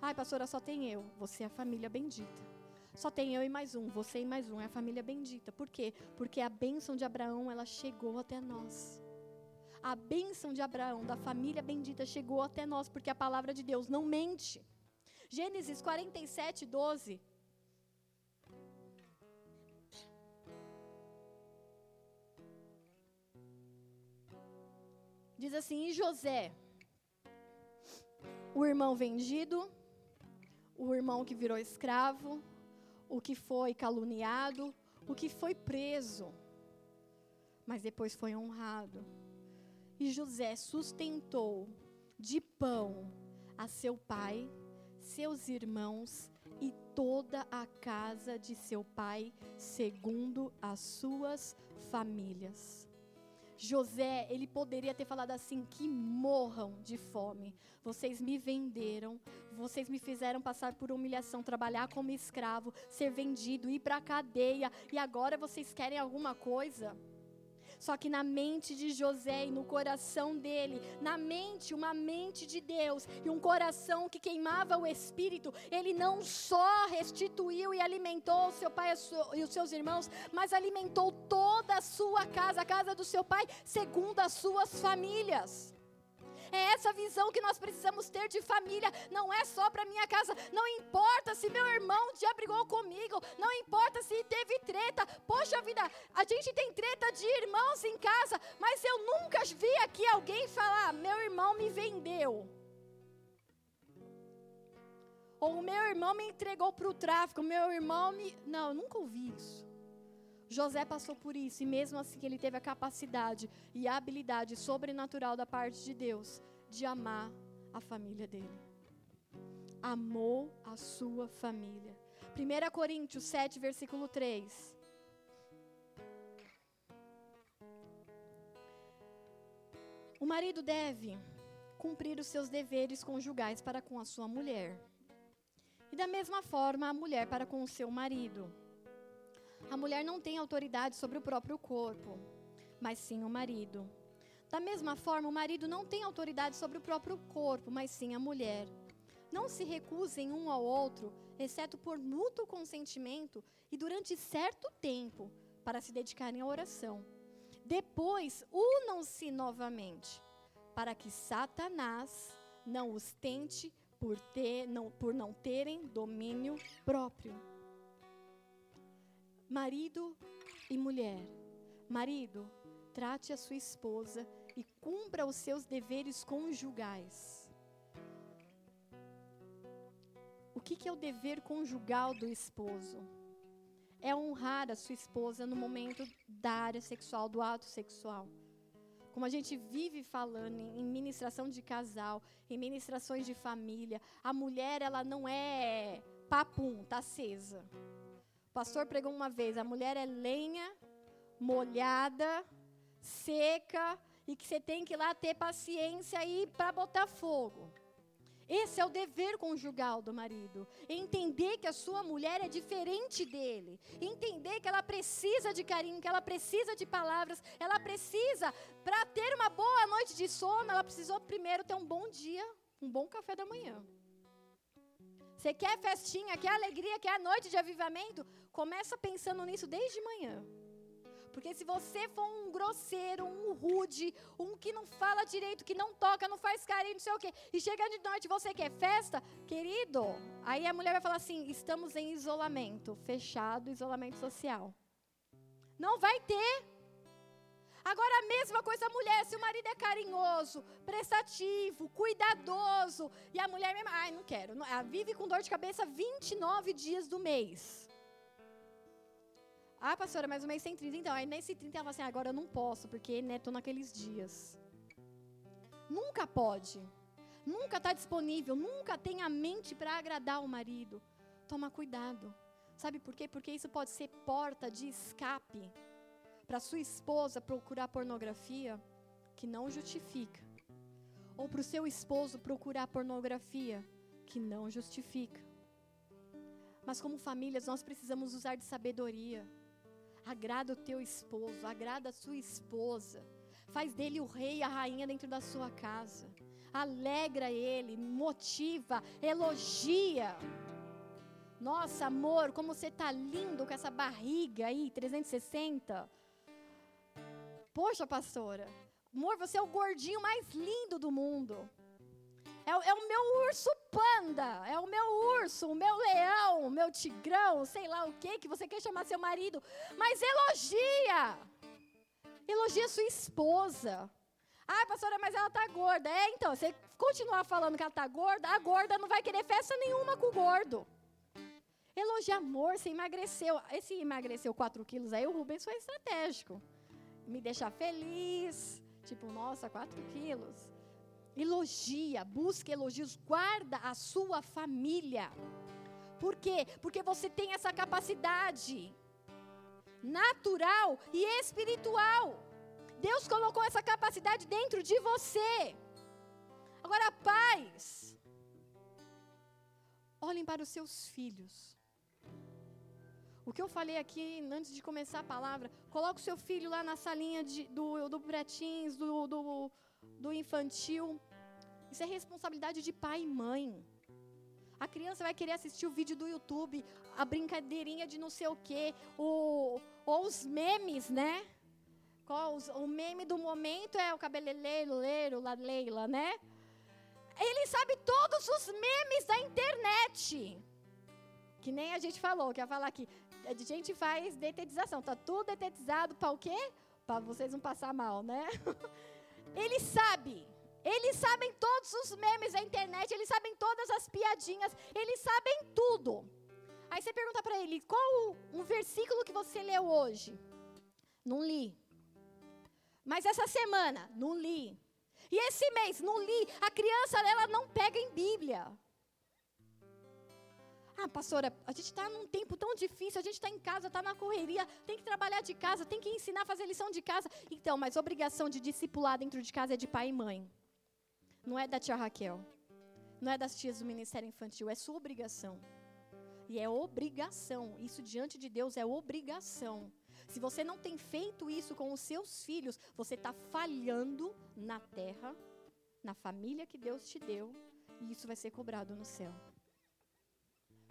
Ai, pastora, só tem eu. Você é a família bendita. Só tem eu e mais um, você e mais um, é a família bendita. Por quê? Porque a bênção de Abraão, ela chegou até nós. A bênção de Abraão, da família bendita, chegou até nós, porque a palavra de Deus não mente. Gênesis 47, 12. Diz assim: E José, o irmão vendido, o irmão que virou escravo, o que foi caluniado, o que foi preso, mas depois foi honrado. E José sustentou de pão a seu pai, seus irmãos e toda a casa de seu pai, segundo as suas famílias. José, ele poderia ter falado assim: que morram de fome. Vocês me venderam, vocês me fizeram passar por humilhação, trabalhar como escravo, ser vendido, ir para a cadeia, e agora vocês querem alguma coisa? Só que na mente de José e no coração dele, na mente, uma mente de Deus e um coração que queimava o espírito, ele não só restituiu e alimentou o seu pai e os seus irmãos, mas alimentou toda a sua casa, a casa do seu pai, segundo as suas famílias. É essa visão que nós precisamos ter de família. Não é só para minha casa. Não importa se meu irmão já brigou comigo. Não importa se teve treta. Poxa vida, a gente tem treta de irmãos em casa. Mas eu nunca vi aqui alguém falar: meu irmão me vendeu. Ou meu irmão me entregou para o tráfico. Meu irmão me. Não, eu nunca ouvi isso. José passou por isso e mesmo assim ele teve a capacidade e a habilidade sobrenatural da parte de Deus de amar a família dele. Amou a sua família. 1 Coríntios 7, versículo 3. O marido deve cumprir os seus deveres conjugais para com a sua mulher. E da mesma forma, a mulher para com o seu marido. A mulher não tem autoridade sobre o próprio corpo, mas sim o marido. Da mesma forma, o marido não tem autoridade sobre o próprio corpo, mas sim a mulher. Não se recusem um ao outro, exceto por mútuo consentimento e durante certo tempo, para se dedicarem à oração. Depois, unam-se novamente, para que Satanás não os tente por, ter, não, por não terem domínio próprio. Marido e mulher. Marido, trate a sua esposa e cumpra os seus deveres conjugais. O que, que é o dever conjugal do esposo? É honrar a sua esposa no momento da área sexual, do ato sexual. Como a gente vive falando em ministração de casal, em ministrações de família, a mulher ela não é papum, tá acesa pastor pregou uma vez: a mulher é lenha, molhada, seca, e que você tem que ir lá ter paciência aí para botar fogo. Esse é o dever conjugal do marido. Entender que a sua mulher é diferente dele. Entender que ela precisa de carinho, que ela precisa de palavras. Ela precisa, para ter uma boa noite de sono, ela precisou primeiro ter um bom dia, um bom café da manhã. Você quer festinha, quer alegria, quer a noite de avivamento? Começa pensando nisso desde manhã. Porque se você for um grosseiro, um rude, um que não fala direito, que não toca, não faz carinho, não sei o quê, e chega de noite você quer festa, querido, aí a mulher vai falar assim: estamos em isolamento, fechado, isolamento social. Não vai ter. Agora a mesma coisa a mulher, se o marido é carinhoso, prestativo, cuidadoso, e a mulher mesmo, ai, não quero, ela vive com dor de cabeça 29 dias do mês. Ah, pastora, mas o mês tem 30. Então, aí nesse 30 ela fala assim, agora eu não posso, porque né, estou naqueles dias. Nunca pode. nunca está disponível, nunca tem a mente para agradar o marido. Toma cuidado. Sabe por quê? Porque isso pode ser porta de escape para sua esposa procurar pornografia que não justifica, ou para o seu esposo procurar pornografia que não justifica. Mas como famílias, nós precisamos usar de sabedoria. Agrada o teu esposo, agrada a sua esposa. Faz dele o rei e a rainha dentro da sua casa. Alegra ele, motiva, elogia. Nossa, amor, como você tá lindo com essa barriga aí, 360. Poxa, pastora. Amor, você é o gordinho mais lindo do mundo. É, é, o meu urso panda, é o meu urso, o meu leão, o meu tigrão, sei lá o que que você quer chamar seu marido. Mas elogia. Elogia sua esposa. Ah, pastora, mas ela tá gorda. É, então, você continuar falando que ela tá gorda, a gorda não vai querer festa nenhuma com o gordo. Elogia amor, você emagreceu. Esse emagreceu 4 quilos aí, o Rubens foi estratégico. Me deixar feliz. Tipo, nossa, 4 quilos. Elogia, busca elogios, guarda a sua família. Por quê? Porque você tem essa capacidade natural e espiritual. Deus colocou essa capacidade dentro de você. Agora, pais, olhem para os seus filhos. O que eu falei aqui antes de começar a palavra, coloque o seu filho lá na salinha de, do, do pretins, do, do, do infantil. Isso é responsabilidade de pai e mãe. A criança vai querer assistir o vídeo do YouTube, a brincadeirinha de não sei o quê, o, ou os memes, né? Qual, os, o meme do momento é o cabeleleiro, leiro, la Leila, né? Ele sabe todos os memes da internet. Que nem a gente falou, que falar aqui. A gente faz detetização. Tá tudo detetizado para o quê? Para vocês não passar mal, né? [LAUGHS] Ele sabe. Eles sabem todos os memes da internet, eles sabem todas as piadinhas, eles sabem tudo. Aí você pergunta para ele, qual um versículo que você leu hoje? Não li. Mas essa semana, não li. E esse mês, não li. A criança, ela não pega em Bíblia. Ah, pastora, a gente está num tempo tão difícil, a gente está em casa, está na correria, tem que trabalhar de casa, tem que ensinar a fazer lição de casa. Então, mas obrigação de discipular dentro de casa é de pai e mãe. Não é da tia Raquel. Não é das tias do ministério infantil, é sua obrigação. E é obrigação. Isso diante de Deus é obrigação. Se você não tem feito isso com os seus filhos, você está falhando na terra, na família que Deus te deu, e isso vai ser cobrado no céu.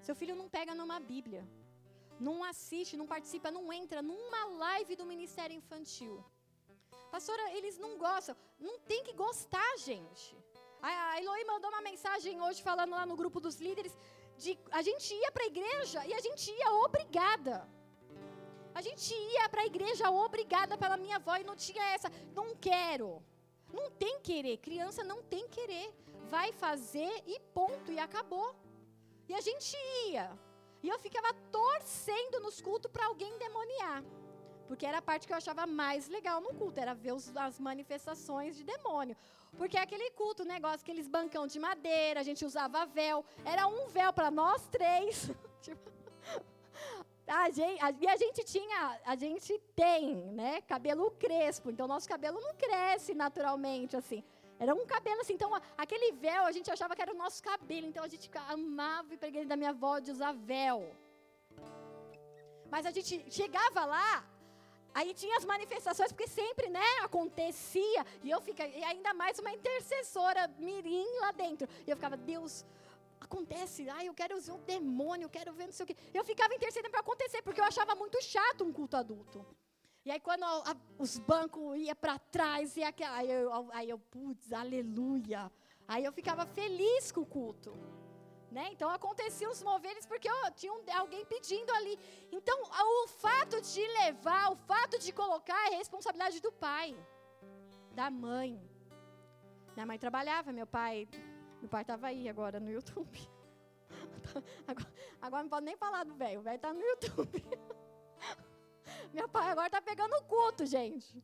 Seu filho não pega numa Bíblia, não assiste, não participa, não entra numa live do ministério infantil. Pastora, eles não gostam. Não tem que gostar, gente. A Eloy mandou uma mensagem hoje falando lá no grupo dos líderes de a gente ia para a igreja e a gente ia obrigada. A gente ia para a igreja obrigada pela minha avó e não tinha essa, não quero. Não tem querer, criança não tem querer. Vai fazer e ponto, e acabou. E a gente ia. E eu ficava torcendo nos cultos para alguém demoniar. Porque era a parte que eu achava mais legal no culto, era ver os, as manifestações de demônio. Porque aquele culto, negócio, aqueles bancão de madeira, a gente usava véu. Era um véu para nós três. [LAUGHS] Tipo, a gente, a, e a gente tinha, a gente tem, né, cabelo crespo. Então, nosso cabelo não cresce naturalmente, assim. Era um cabelo assim, então aquele véu a gente achava que era o nosso cabelo, então a gente amava a igreja da minha avó de usar véu. Mas a gente chegava lá, Aí tinha as manifestações, porque sempre, né, acontecia. E eu ficava, e ainda mais uma intercessora mirim lá dentro. E eu ficava, Deus, acontece. Ai, eu quero ver um demônio, eu quero ver não sei o quê. Eu ficava intercedendo para acontecer, porque eu achava muito chato um culto adulto. E aí quando a, a, os bancos iam para trás, e aquela, aí eu, aí eu, putz, aleluia. Aí eu ficava feliz com o culto. Né? Então aconteciam os moveres porque oh, tinha um, alguém pedindo ali. Então o fato de levar, o fato de colocar é responsabilidade do pai, da mãe. Minha mãe trabalhava, meu pai, meu pai estava aí agora no YouTube. [LAUGHS] Agora, agora não pode nem falar do velho, o velho está no YouTube. [LAUGHS] Meu pai agora está pegando o culto, gente.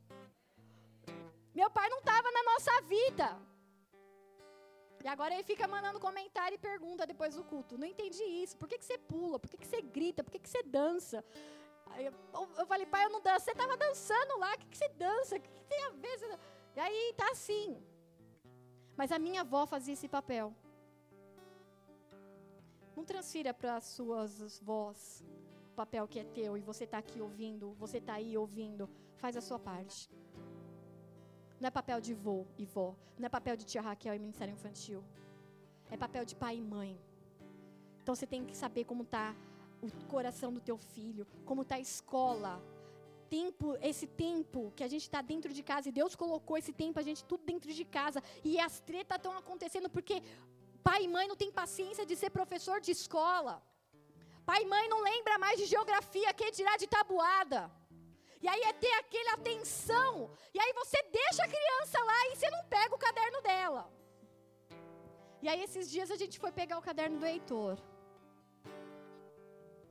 Meu pai não estava na nossa vida. E agora ele fica mandando comentário e pergunta depois do culto. Não entendi isso. Por que, que você pula? Por que, que você grita? Por que, que você dança? Eu, eu, falei, pai, eu não danço. Você estava dançando lá. O que, que você dança? O que, que tem a ver? E aí tá assim. Mas a minha avó fazia esse papel. Não transfira para as suas o papel que é teu e você está aqui ouvindo, você está aí ouvindo. Faz a sua parte. Não é papel de vô e vó. Não é papel de tia Raquel e Ministério Infantil. É papel de pai e mãe. Então você tem que saber como está o coração do teu filho, como está a escola. Tempo, esse tempo que a gente está dentro de casa, e Deus colocou esse tempo, a gente tudo dentro de casa, e as tretas estão acontecendo porque pai e mãe não tem paciência de ser professor de escola. Pai e mãe não lembra mais de geografia, que dirá de tabuada. E aí é ter aquela atenção. E aí você deixa a criança lá e você não pega o caderno dela. E aí esses dias a gente foi pegar o caderno do Heitor.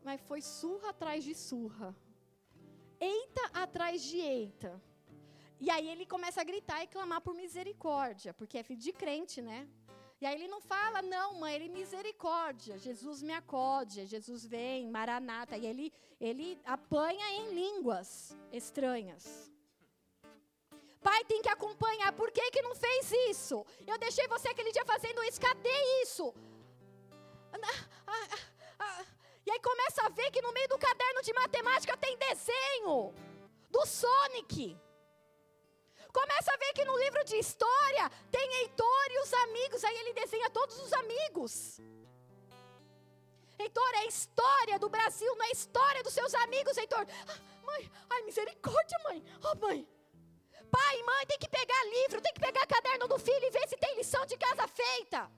Mas foi surra atrás de surra. Eita atrás de eita. E aí ele começa a gritar e clamar por misericórdia, porque é filho de crente, né? E aí ele não fala, não, mãe, ele misericórdia, Jesus me acode, Jesus vem, maranata. E ele, ele apanha em línguas estranhas. Pai tem que acompanhar, por que, que não fez isso? Eu deixei você aquele dia fazendo isso, cadê isso? E aí começa a ver que no meio do caderno de matemática tem desenho do Sonic. Começa a ver que no livro de história tem Heitor e os amigos. Aí ele desenha todos os amigos. Heitor, é a história do Brasil, não é a história dos seus amigos, Heitor. Ah, mãe, ai, misericórdia, mãe. Oh, mãe. Pai, mãe, tem que pegar livro, tem que pegar caderno do filho e ver se tem lição de casa feita.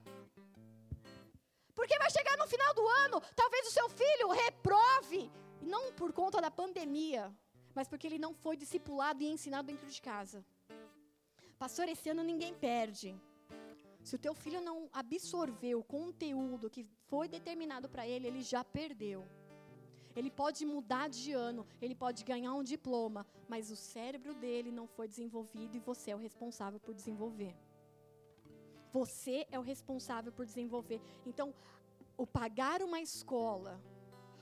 Porque vai chegar no final do ano, talvez o seu filho reprove, não por conta da pandemia, mas porque ele não foi discipulado e ensinado dentro de casa. Pastor, esse ano ninguém perde. Se o teu filho não absorveu o conteúdo que foi determinado para ele, ele já perdeu. Ele pode mudar de ano, ele pode ganhar um diploma, mas o cérebro dele não foi desenvolvido e você é o responsável por desenvolver. Você é o responsável por desenvolver. Então, o pagar uma escola,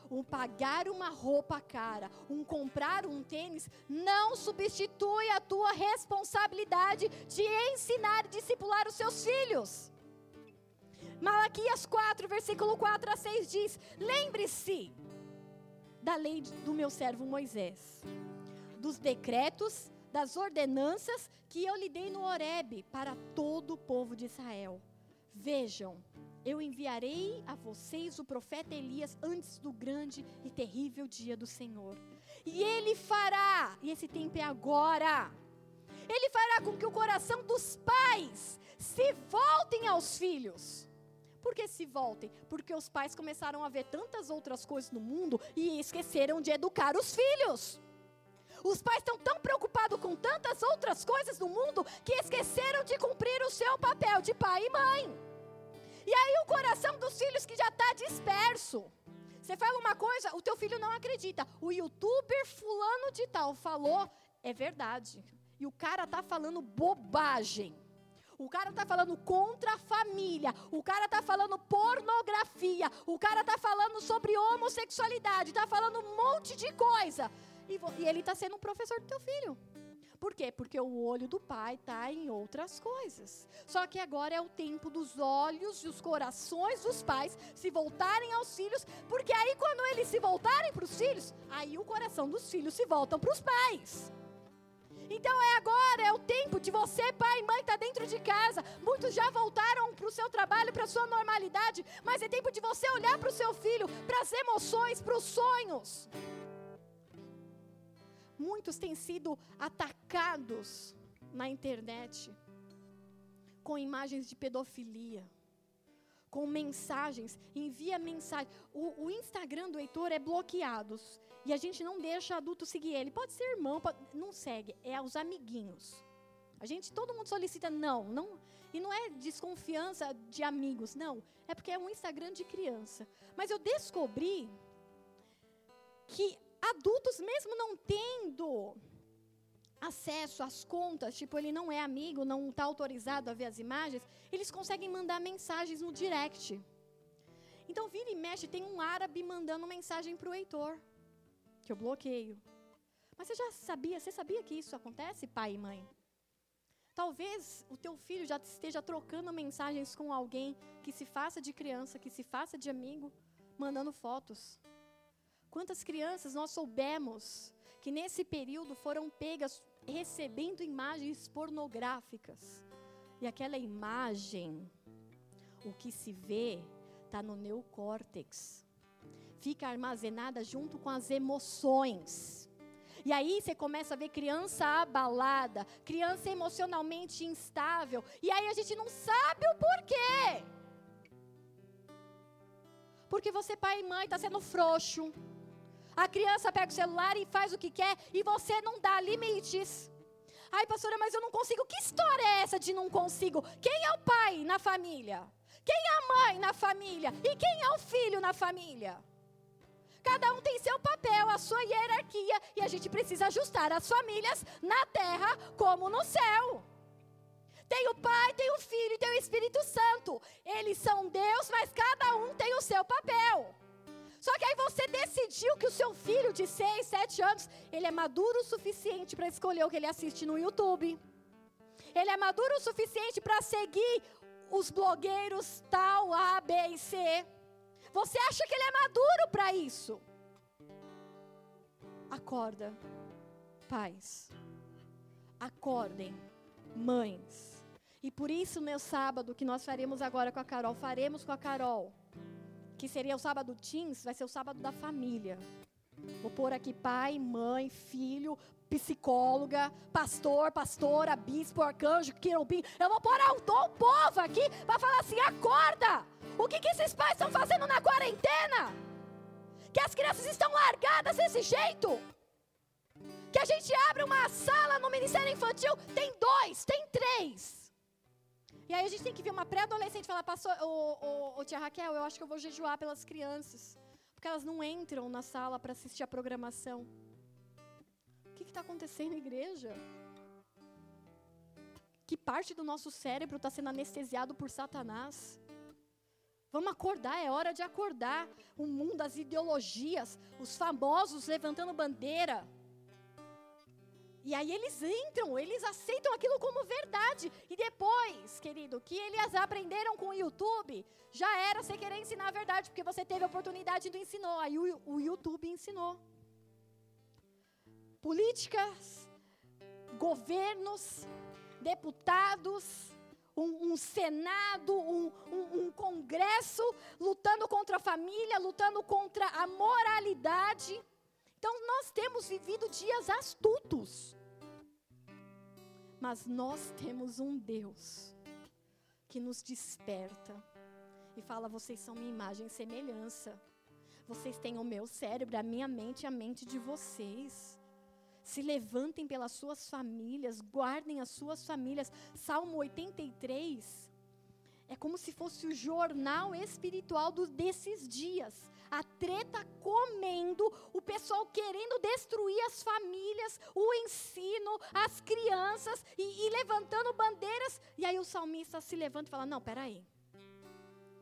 um pagar uma roupa cara, um comprar um tênis, não substitui a tua responsabilidade de ensinar e discipular os seus filhos. Malaquias 4, versículo 4 a 6 diz: Lembre-se da lei do meu servo Moisés, dos decretos, das ordenanças que eu lhe dei no Horebe para todo o povo de Israel. Vejam, eu enviarei a vocês o profeta Elias antes do grande e terrível dia do Senhor. E ele fará, e esse tempo é agora, ele fará com que o coração dos pais se voltem aos filhos. Por que se voltem? Porque os pais começaram a ver tantas outras coisas no mundo e esqueceram de educar os filhos. Os pais estão tão preocupados com tantas outras coisas no mundo que esqueceram de cumprir o seu papel de pai e mãe. E aí o coração dos filhos que já está disperso. Você fala uma coisa, o teu filho não acredita. O youtuber fulano de tal falou, é verdade. E o cara tá falando bobagem. O cara tá falando contra a família. O cara tá falando pornografia. O cara tá falando sobre homossexualidade. Tá falando um monte de coisa. E, e ele tá sendo um professor do teu filho. Por quê? Porque o olho do pai está em outras coisas. Só que agora é o tempo dos olhos e os corações dos pais se voltarem aos filhos, porque aí quando eles se voltarem para os filhos, aí o coração dos filhos se voltam para os pais. Então é agora, é o tempo de você, pai e mãe, estar tá dentro de casa. Muitos já voltaram para o seu trabalho, para a sua normalidade, mas é tempo de você olhar para o seu filho, para as emoções, para os sonhos. Muitos têm sido atacados na internet com imagens de pedofilia, com mensagens, envia mensagem. O, o, Instagram do Heitor é bloqueado e a gente não deixa adulto seguir ele. Pode ser irmão, pode, não segue, é os amiguinhos. A gente, todo mundo solicita não, não, e não é desconfiança de amigos, não. É porque é um Instagram de criança. Mas eu descobri que adultos, mesmo não tendo acesso às contas, tipo, ele não é amigo, não está autorizado a ver as imagens, eles conseguem mandar mensagens no direct. Então, vira e mexe, tem um árabe mandando mensagem para o Heitor, que eu bloqueio. Mas você já sabia, você sabia que isso acontece, pai e mãe? Talvez o teu filho já esteja trocando mensagens com alguém que se faça de criança, que se faça de amigo, mandando fotos. Quantas crianças nós soubemos que nesse período foram pegas recebendo imagens pornográficas. E aquela imagem, o que se vê, está no neocórtex. Fica armazenada junto com as emoções. E aí você começa a ver criança abalada, criança emocionalmente instável. E aí a gente não sabe o porquê. Porque você, pai e mãe, está sendo frouxo. A criança pega o celular e faz o que quer e você não dá limites. Ai, pastora, mas eu não consigo. Que história é essa de não consigo? Quem é o pai na família? Quem é a mãe na família? E quem é o filho na família? Cada um tem seu papel, a sua hierarquia, e a gente precisa ajustar as famílias na terra como no céu. Tem o Pai, tem o Filho tem o Espírito Santo. Eles são Deus, mas cada um tem o seu papel. Só que aí você decidiu que o seu filho de 6, 7 anos, ele é maduro o suficiente para escolher o que ele assiste no YouTube. Ele é maduro o suficiente para seguir os blogueiros tal, A, B e C. Você acha que ele é maduro para isso? Acorda, pais. Acordem, mães. E por isso, meu sábado, que nós faremos agora com a Carol, faremos com a Carol, que seria o sábado teens, vai ser o sábado da família. Vou pôr aqui pai, mãe, filho, psicóloga, pastor, pastora, bispo, arcanjo, querubim. Eu vou pôr tom povo aqui para falar assim: acorda! O que, que esses pais estão fazendo na quarentena? Que as crianças estão largadas desse jeito? Que a gente abre uma sala no Ministério Infantil, tem dois, tem três. E aí a gente tem que ver uma pré-adolescente falar, pastor, ô, ô, ô, tia Raquel, eu acho que eu vou jejuar pelas crianças. Porque elas não entram na sala para assistir a programação. O que está acontecendo na igreja? Que parte do nosso cérebro está sendo anestesiado por Satanás? Vamos acordar, é hora de acordar. O mundo das ideologias, os famosos levantando bandeira. E aí eles entram, eles aceitam aquilo como verdade. E depois, querido, que eles aprenderam com o YouTube, já era você querer ensinar a verdade, porque você teve a oportunidade e não ensinou. Aí o, o YouTube ensinou. Políticas, governos, deputados, um, um Senado, um, um, um Congresso lutando contra a família, lutando contra a moralidade. Então, nós temos vivido dias astutos. Mas nós temos um Deus que nos desperta e fala: vocês são minha imagem e semelhança. Vocês têm o meu cérebro, a minha mente e a mente de vocês se levantem pelas suas famílias, guardem as suas famílias. Salmo 83 é como se fosse o jornal espiritual do, desses dias. A treta comendo, o pessoal querendo destruir as famílias, o ensino, as crianças e, e levantando bandeiras. E aí o salmista se levanta e fala: Não, peraí,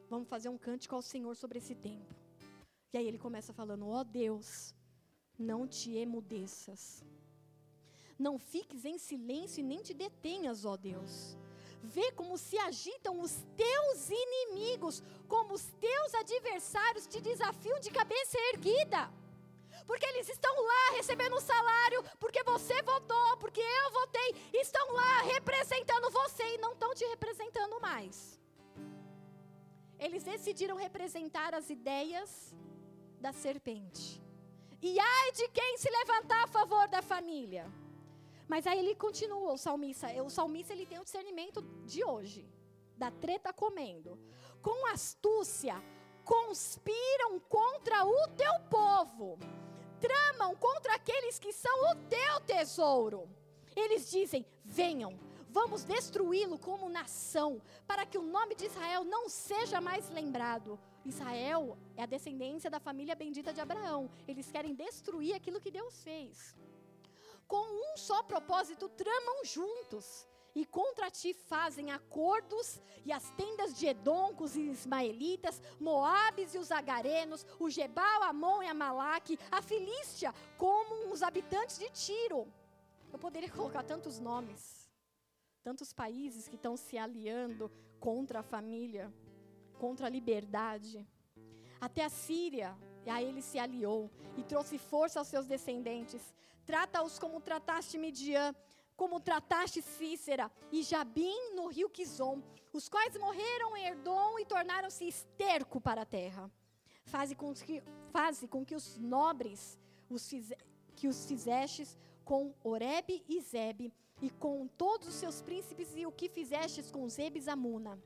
vamos fazer um cântico ao Senhor sobre esse tempo. E aí ele começa falando: Ó oh Deus, não te emudeças. Não fiques em silêncio e nem te detenhas, ó Deus. Vê como se agitam os teus inimigos, como os teus adversários te desafiam de cabeça erguida. Porque eles estão lá recebendo um salário, porque você votou, porque eu votei, estão lá representando você e não estão te representando mais. Eles decidiram representar as ideias da serpente. E ai de quem se levantar a favor da família. Mas aí ele continua, o salmista. O salmista ele tem o discernimento de hoje, da treta comendo. Com astúcia, conspiram contra o teu povo, tramam contra aqueles que são o teu tesouro. Eles dizem: venham, vamos destruí-lo como nação, para que o nome de Israel não seja mais lembrado. Israel é a descendência da família bendita de Abraão. Eles querem destruir aquilo que Deus fez. Com um só propósito tramam juntos e contra ti fazem acordos, e as tendas de Edom com os ismaelitas, Moabes e os agarenos, o Gebal, Amon e Amalaque, a Filístia, como os habitantes de Tiro. Eu poderia [LAUGHS] colocar tantos nomes, tantos países que estão se aliando contra a família, contra a liberdade. Até a Síria, a ele se aliou e trouxe força aos seus descendentes. Trata-os como trataste Midian, como trataste Cícera e Jabim no rio Quizon, os quais morreram em Erdom e tornaram-se esterco para a terra. Faze com que, faze com que os nobres os fize, que os fizestes com Oreb e Zeb, e com todos os seus príncipes, e o que fizestes com Zeb e Zamuna.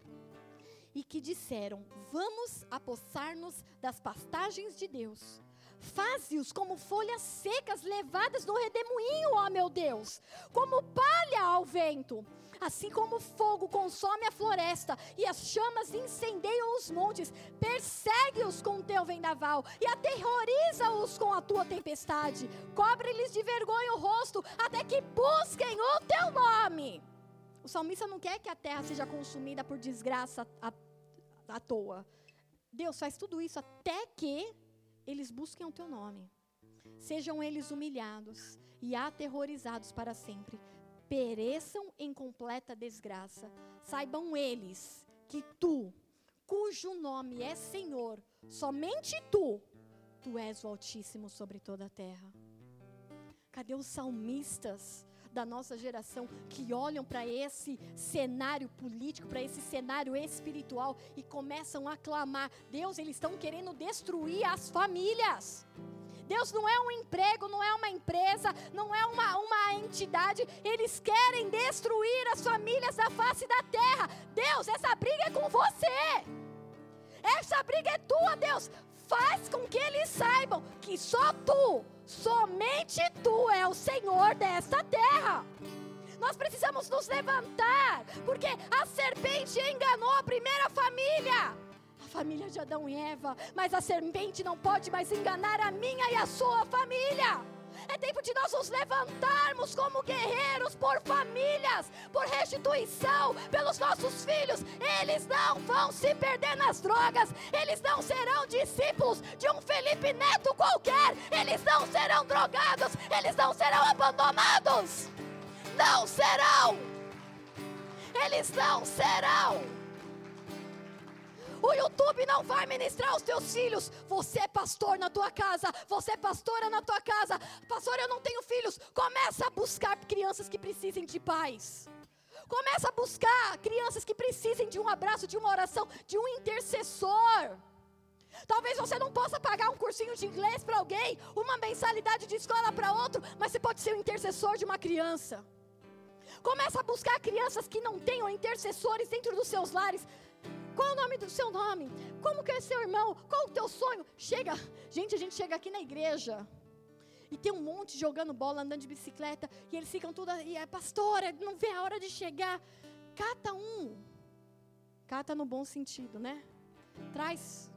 E que disseram: Vamos apossar-nos das pastagens de Deus Faze-os como folhas secas levadas no redemoinho, ó meu Deus, como palha ao vento. Assim como o fogo consome a floresta e as chamas incendeiam os montes, persegue-os com o teu vendaval e aterroriza-os com a tua tempestade. Cobre-lhes de vergonha o rosto até que busquem o teu nome. O salmista não quer que a terra seja consumida por desgraça à, à toa. Deus faz tudo isso até que eles busquem o teu nome. Sejam eles humilhados e aterrorizados para sempre. Pereçam em completa desgraça. Saibam eles que tu, cujo nome é Senhor, somente tu, tu és o Altíssimo sobre toda a terra. Cadê os salmistas? Da nossa geração que olham para esse cenário político, para esse cenário espiritual e começam a clamar: Deus, eles estão querendo destruir as famílias. Deus não é um emprego, não é uma empresa, não é uma, uma entidade. Eles querem destruir as famílias da face da terra. Deus, essa briga é com você. Essa briga é tua, Deus. Faz com que eles saibam que só tu Somente tu é o Senhor desta terra. Nós precisamos nos levantar, porque a serpente enganou a primeira família. A família de Adão e Eva, mas a serpente não pode mais enganar a minha e a sua família. É tempo de nós nos levantarmos como guerreiros por famílias, por restituição, pelos nossos filhos. Eles não vão se perder nas drogas, eles não serão discípulos de um Felipe Neto qualquer, eles não serão drogados, eles não serão abandonados. Não serão. Eles não serão. O YouTube não vai ministrar os teus filhos. Você é pastor na tua casa. Você é pastora na tua casa. Pastor, eu não tenho filhos. Começa a buscar crianças que precisem de pais. Começa a buscar crianças que precisem de um abraço, de uma oração, de um intercessor. Talvez você não possa pagar um cursinho de inglês para alguém, uma mensalidade de escola para outro, mas você pode ser o intercessor de uma criança. Começa a buscar crianças que não tenham intercessores dentro dos seus lares. Qual o nome do seu nome? Como que é seu irmão? Qual o teu sonho? Chega, gente, a gente chega aqui na igreja e tem um monte jogando bola, andando de bicicleta, e eles ficam tudo e é pastora, não vê a hora de chegar. Cata um. Cata no bom sentido, né? Traz.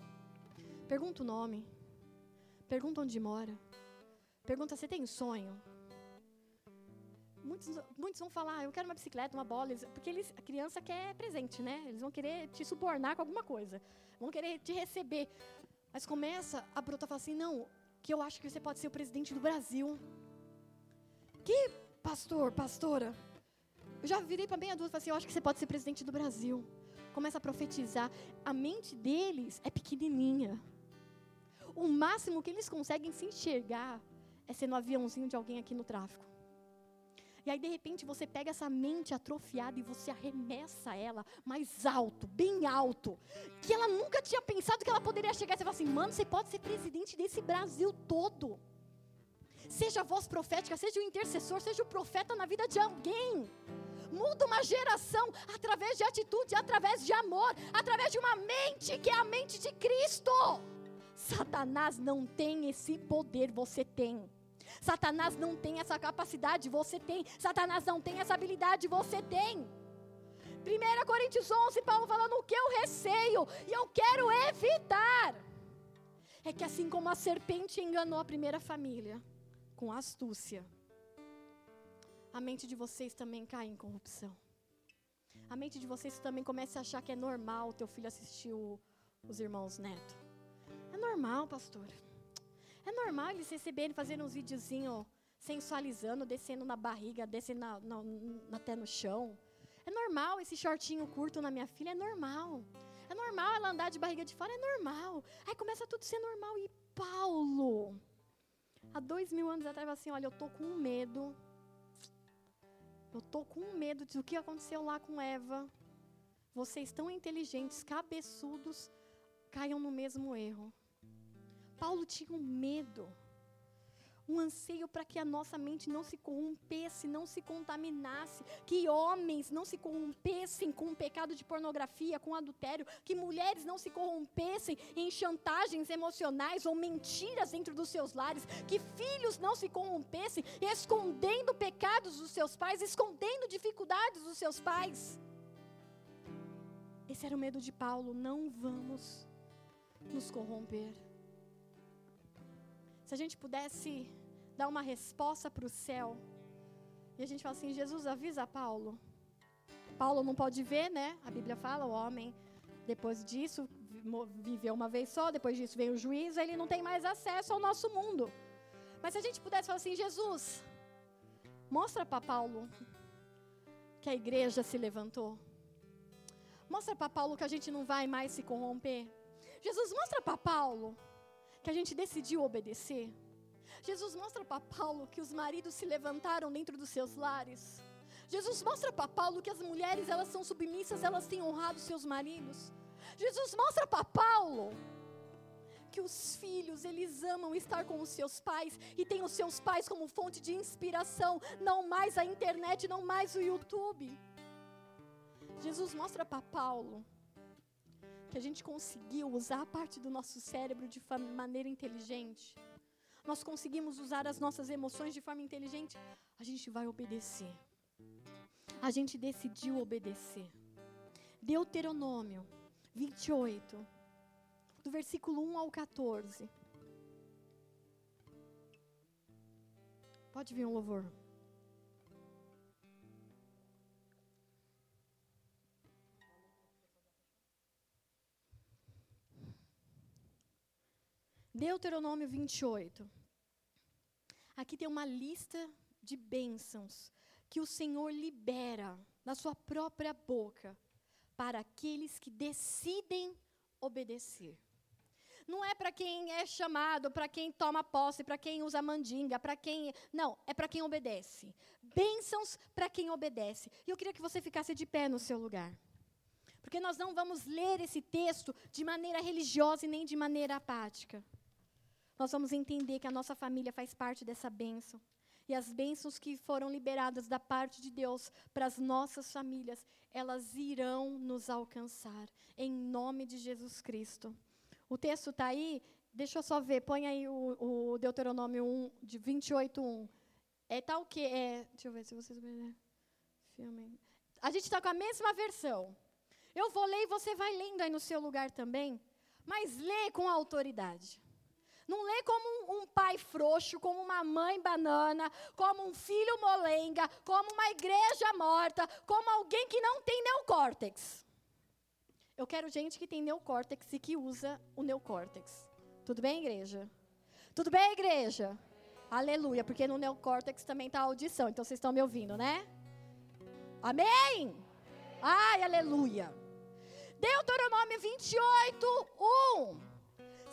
Pergunta o nome. Pergunta onde mora. Pergunta se tem sonho. Muitos, muitos vão falar, ah, eu quero uma bicicleta, uma bola, porque eles, a criança quer presente, né? Eles vão querer te subornar com alguma coisa, vão querer te receber. Mas começa a brotar e fala assim, não, que eu acho que você pode ser o presidente do Brasil. Que pastor, pastora? Eu já virei para bem adulto e falei assim, eu acho que você pode ser presidente do Brasil. Começa a profetizar. A mente deles é pequenininha. O máximo que eles conseguem se enxergar é ser no aviãozinho de alguém aqui no tráfico. E aí, de repente, você pega essa mente atrofiada e você arremessa ela mais alto, bem alto. Que ela nunca tinha pensado que ela poderia chegar. Você fala assim, mano, você pode ser presidente desse Brasil todo. Seja a voz profética, seja o intercessor, seja o profeta na vida de alguém. Muda uma geração através de atitude, através de amor, através de uma mente que é a mente de Cristo. Satanás não tem esse poder, você tem. Satanás não tem essa capacidade, você tem. Satanás não tem essa habilidade, você tem. 1 Coríntios 11, Paulo falando o que eu receio e eu quero evitar. É que assim como a serpente enganou a primeira família com astúcia, a mente de vocês também cai em corrupção. A mente de vocês também começa a achar que é normal teu filho assistir o, os irmãos neto. É normal, pastor. É normal eles receberem, fazendo uns videozinhos sensualizando, descendo na barriga, descendo na, na, até no chão. É normal esse shortinho curto na minha filha, é normal. É normal ela andar de barriga de fora, é normal. Aí começa tudo a ser normal. E Paulo, há dois mil anos atrás, assim: olha, eu tô com medo. Eu tô com medo do que aconteceu lá com Eva. Vocês tão inteligentes, cabeçudos, caiam no mesmo erro. Paulo tinha um medo um anseio para que a nossa mente não se corrompesse, não se contaminasse, que homens não se corrompessem com o pecado de pornografia, com adultério, que mulheres não se corrompessem em chantagens emocionais ou mentiras dentro dos seus lares, que filhos não se corrompessem escondendo pecados dos seus pais, escondendo dificuldades dos seus pais. Esse era o medo de Paulo, não vamos nos corromper. Se a gente pudesse dar uma resposta para o céu, e a gente fala assim: Jesus, avisa Paulo. Paulo não pode ver, né? A Bíblia fala: o homem, depois disso, viveu uma vez só, depois disso vem o juízo, ele não tem mais acesso ao nosso mundo. Mas se a gente pudesse falar assim: Jesus, mostra para Paulo que a igreja se levantou. Mostra para Paulo que a gente não vai mais se corromper. Jesus, mostra para Paulo que a gente decidiu obedecer. Jesus mostra para Paulo que os maridos se levantaram dentro dos seus lares. Jesus mostra para Paulo que as mulheres elas são submissas, elas têm honrado seus maridos. Jesus mostra para Paulo que os filhos, eles amam estar com os seus pais e têm os seus pais como fonte de inspiração, não mais a internet, não mais o YouTube. Jesus mostra para Paulo que a gente conseguiu usar a parte do nosso cérebro de maneira inteligente, nós conseguimos usar as nossas emoções de forma inteligente, a gente vai obedecer. A gente decidiu obedecer. Deuteronômio 28, do versículo 1 ao 14. Pode vir um louvor. Deuteronômio 28. Aqui tem uma lista de bênçãos que o Senhor libera na sua própria boca para aqueles que decidem obedecer. Não é para quem é chamado, para quem toma posse, para quem usa mandinga, para quem. Não, é para quem obedece. Bênçãos para quem obedece. E eu queria que você ficasse de pé no seu lugar. Porque nós não vamos ler esse texto de maneira religiosa e nem de maneira apática nós vamos entender que a nossa família faz parte dessa bênção. E as bênçãos que foram liberadas da parte de Deus para as nossas famílias, elas irão nos alcançar, em nome de Jesus Cristo. O texto está aí, deixa eu só ver, põe aí o, o Deuteronômio 1, de 28, 1. É tal tá que. É, deixa eu ver se vocês. Filme. A gente está com a mesma versão. Eu vou ler e você vai lendo aí no seu lugar também, mas lê com autoridade. Não lê como um, pai frouxo, como uma mãe banana, como um filho molenga, como uma igreja morta, como alguém que não tem neocórtex. Eu quero gente que tem neocórtex e que usa o neocórtex. Tudo bem, igreja? Tudo bem, igreja? Aleluia, porque no neocórtex também está a audição, então vocês estão me ouvindo, né? Amém? Ai, aleluia. Deuteronômio 28, 1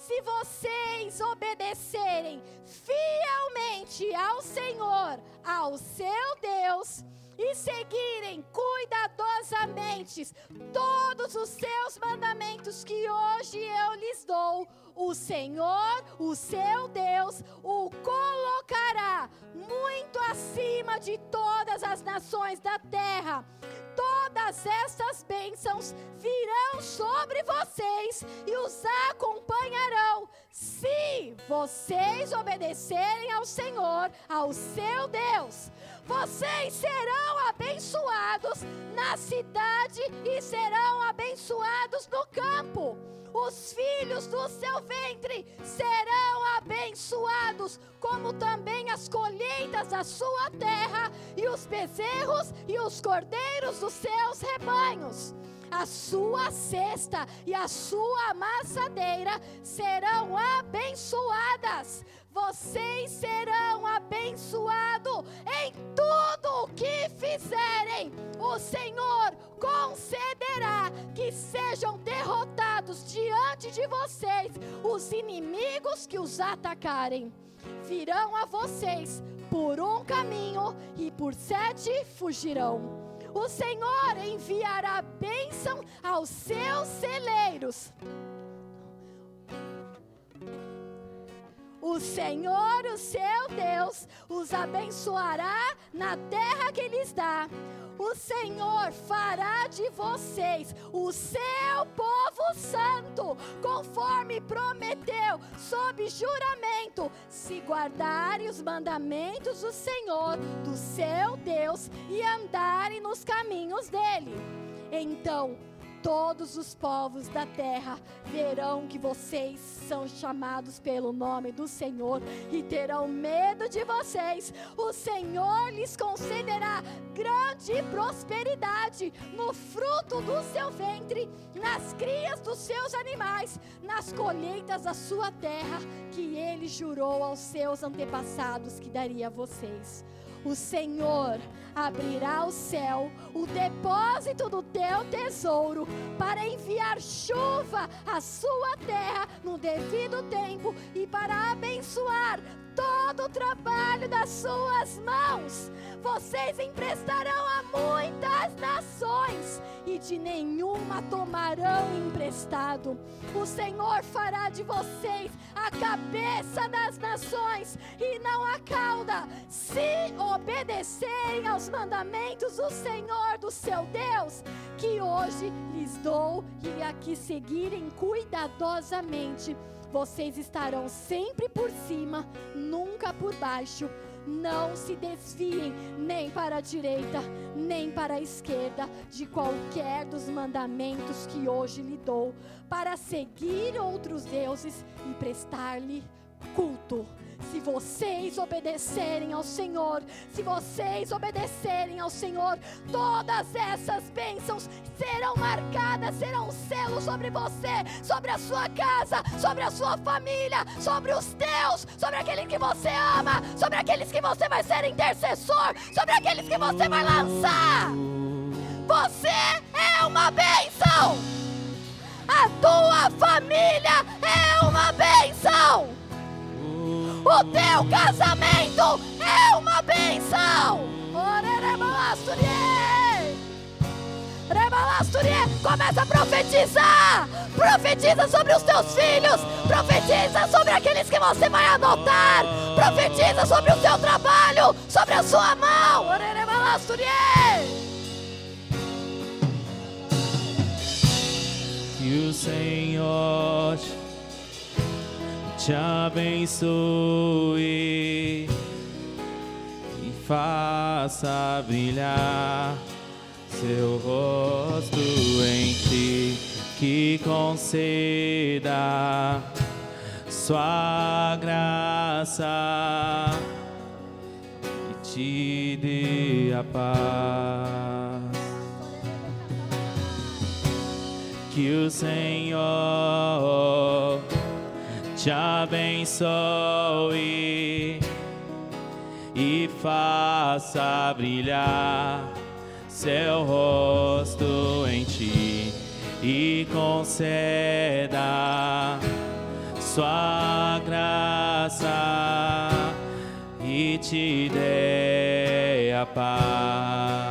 se vocês obedecerem fielmente ao Senhor, ao seu Deus, e seguirem cuidadosamente todos os seus mandamentos que hoje eu lhes dou, o Senhor, o seu Deus, o colocará muito acima de todas as nações da terra. Todas estas bênçãos virão sobre vocês e os acompanharão, se vocês obedecerem ao Senhor, ao seu Deus. Vocês serão abençoados na cidade e serão abençoados no campo os filhos do seu ventre serão abençoados, como também as colheitas da sua terra, e os bezerros e os cordeiros dos seus rebanhos a sua cesta e a sua amassadeira serão abençoadas. Vocês serão abençoados em tudo o que fizerem. O Senhor concederá que sejam derrotados diante de vocês os inimigos que os atacarem. Virão a vocês por um caminho e por sete fugirão o Senhor enviará bênção aos seus celeiros. O Senhor, o seu Deus, os abençoará na terra que lhes dá o Senhor fará de vocês o seu povo santo, conforme prometeu, sob juramento, se guardarem os mandamentos do Senhor, do seu Deus, e andarem nos caminhos dele. Então, todos os povos da terra verão que vocês são chamados pelo nome do Senhor e terão medo de vocês. O Senhor lhes concederá grande prosperidade no fruto do seu ventre, nas crias dos seus animais, nas colheitas da sua terra, que ele jurou aos seus antepassados que daria a vocês o Senhor abrirá o céu, o depósito do teu tesouro, para enviar chuva à sua terra no devido tempo e para abençoar todo o trabalho das suas mãos. Vocês emprestarão a muitas nações e de nenhuma tomarão emprestado. O Senhor fará de vocês a cabeça das nações e não a cauda, se obedecerem aos mandamentos do Senhor, do seu Deus, que hoje lhes dou e a que seguirem cuidadosamente vocês estarão sempre por cima, nunca por baixo. Não se desviem nem para a direita, nem para a esquerda de qualquer dos mandamentos que hoje lhe dou, para seguir outros deuses e prestar-lhe culto. Se vocês obedecerem ao Senhor, se vocês obedecerem ao Senhor, todas essas bênçãos serão marcadas, serão um selo sobre você, sobre a sua casa, sobre a sua família, sobre os teus, sobre aqueles que você ama, sobre aqueles que você vai ser intercessor, sobre aqueles que você vai lançar. Você é uma bênção. A tua família é uma bênção. O teu casamento é uma bênção. Começa a profetizar. Profetiza sobre os teus filhos. Profetiza sobre aqueles que você vai adotar. Profetiza sobre o seu trabalho. Sobre a sua mão. Que o Senhor abençoe e faça brilhar seu rosto em ti, que conceda sua graça e te dê a paz. Que o Senhor te abençoe e faça brilhar seu rosto em ti e conceda sua graça e te dê a paz.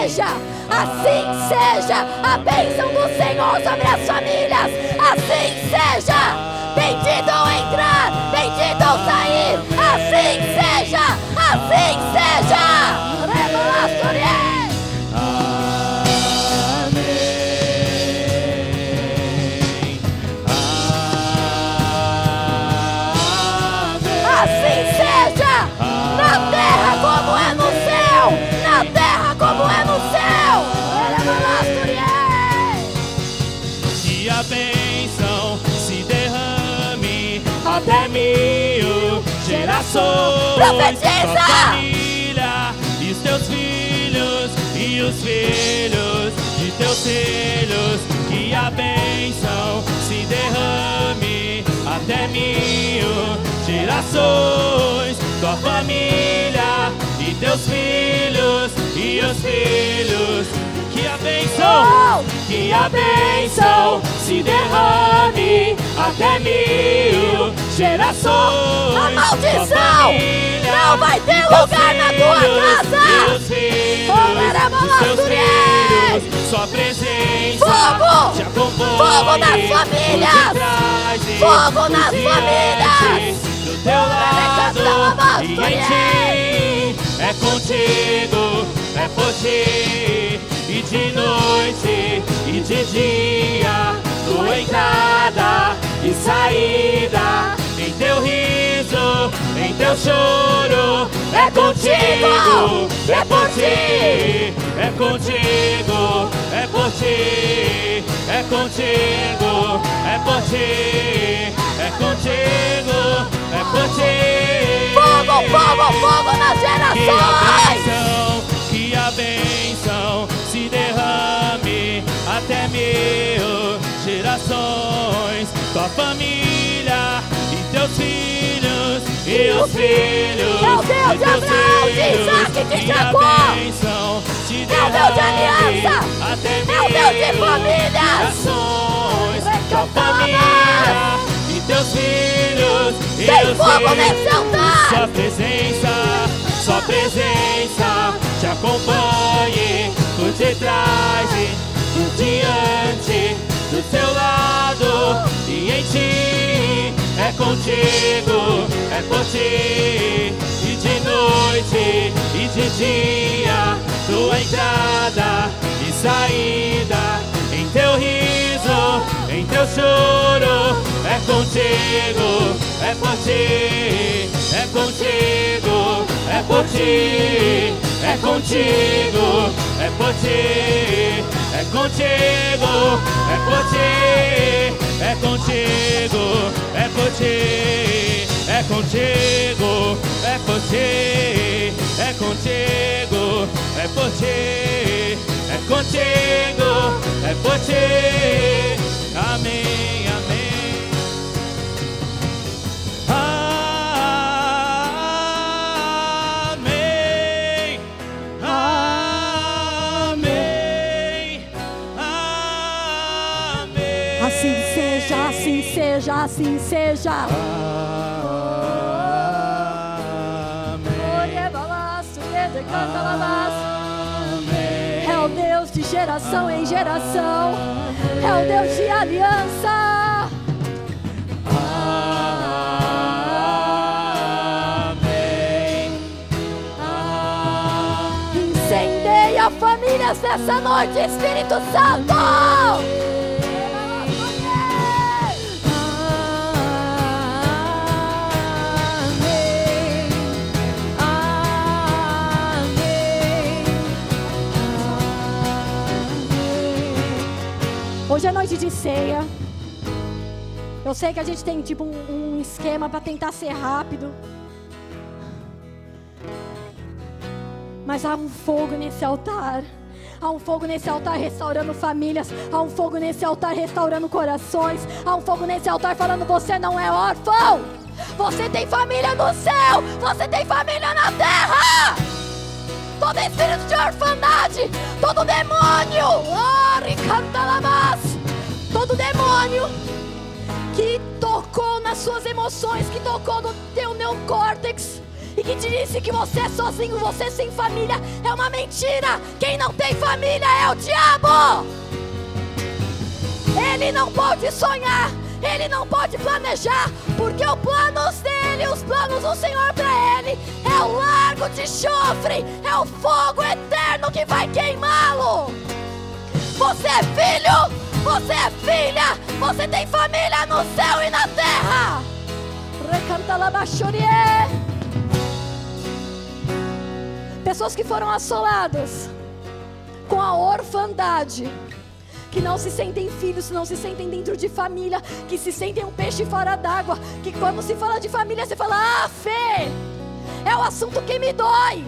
Seja, assim seja. A bênção do Senhor sobre as famílias, assim seja. Gerações. Profetiza! Tua família e os teus filhos e os filhos de teus filhos. Que a bênção se derrame até mil gerações. Tua família e teus filhos e os filhos. Que a bênção, que a bênção se derrame até mil gerações. A maldição família não vai ter lugar na tua casa. os filhos. Sua presença Fogo! te acompanhe. Fogo nas famílias! Fogo nas famílias! Do teu lado e em ti é contigo, é por ti. E de noite e de dia, tua entrada e saída. Em teu riso, em teu choro, é contigo, é por ti, é contigo, é por ti, é contigo, é por ti, é contigo, é por ti. Fogo, fogo, fogo nas Que a gerações! bênção, que a bênção se derrame até mil gerações. Tua família e teus filhos e os filhos Meu Deus de Abraão, de. Isaac, de Jacó. Meu Deus de aliança. Meu Deus de famílias. Tua família e teus filhos e Tem os fogo filhos. nesse altar! Sua presença, sua presença te acompanhe por detrás e por diante, do teu lado e em ti. É contigo, é por ti. E de noite e de dia, tua entrada e saída. Em teu riso, em teu choro, é contigo, é por ti, é contigo, é por ti, é contigo, é por ti, é contigo, é por ti, é contigo, é por ti, é contigo, é por ti, é contigo, é por ti, é contigo, é por ti. Amém, amém. Assim seja. É o Deus de geração em geração. É o Deus de aliança. Amém. Incendeia famílias nessa noite, Espírito Santo. Hoje é noite de ceia. Eu sei que a gente tem tipo um, um esquema para tentar ser rápido. Mas há um fogo nesse altar. Há um fogo nesse altar restaurando famílias. Há um fogo nesse altar restaurando corações. Há um fogo nesse altar falando: você não é órfão. Você tem família no céu. Você tem família na terra. Todo espírito de orfandade. Todo demônio. Todo demônio que tocou nas suas emoções, que tocou no teu neocórtex e que te disse que você é sozinho, você é sem família, é uma mentira. Quem não tem família é o diabo. Ele não pode sonhar, ele não pode planejar, porque os planos dele, os planos do Senhor para ele é o largo de chofre, é o fogo eterno que vai queimá-lo. Você é filho, você é filha, você tem família no céu e na terra. Recanta la. Pessoas que foram assoladas com a orfandade, que não se sentem filhos, não se sentem dentro de família, que se sentem um peixe fora d'água, que quando se fala de família você fala: "Ah, Fê, é o assunto que me dói".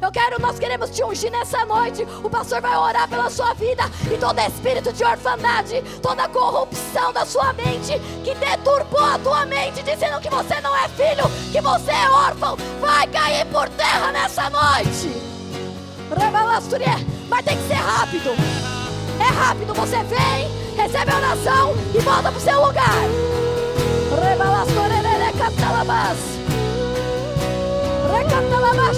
Eu quero, nós queremos te ungir nessa noite. O pastor vai orar pela sua vida e todo espírito de orfandade, toda corrupção da sua mente que deturbou a tua mente, dizendo que você não é filho, que você é órfão, vai cair por terra nessa noite. Mas tem que ser rápido. É rápido, você vem, recebe a oração e volta pro seu lugar. Rebalasturié, catalabas. Recatalabas,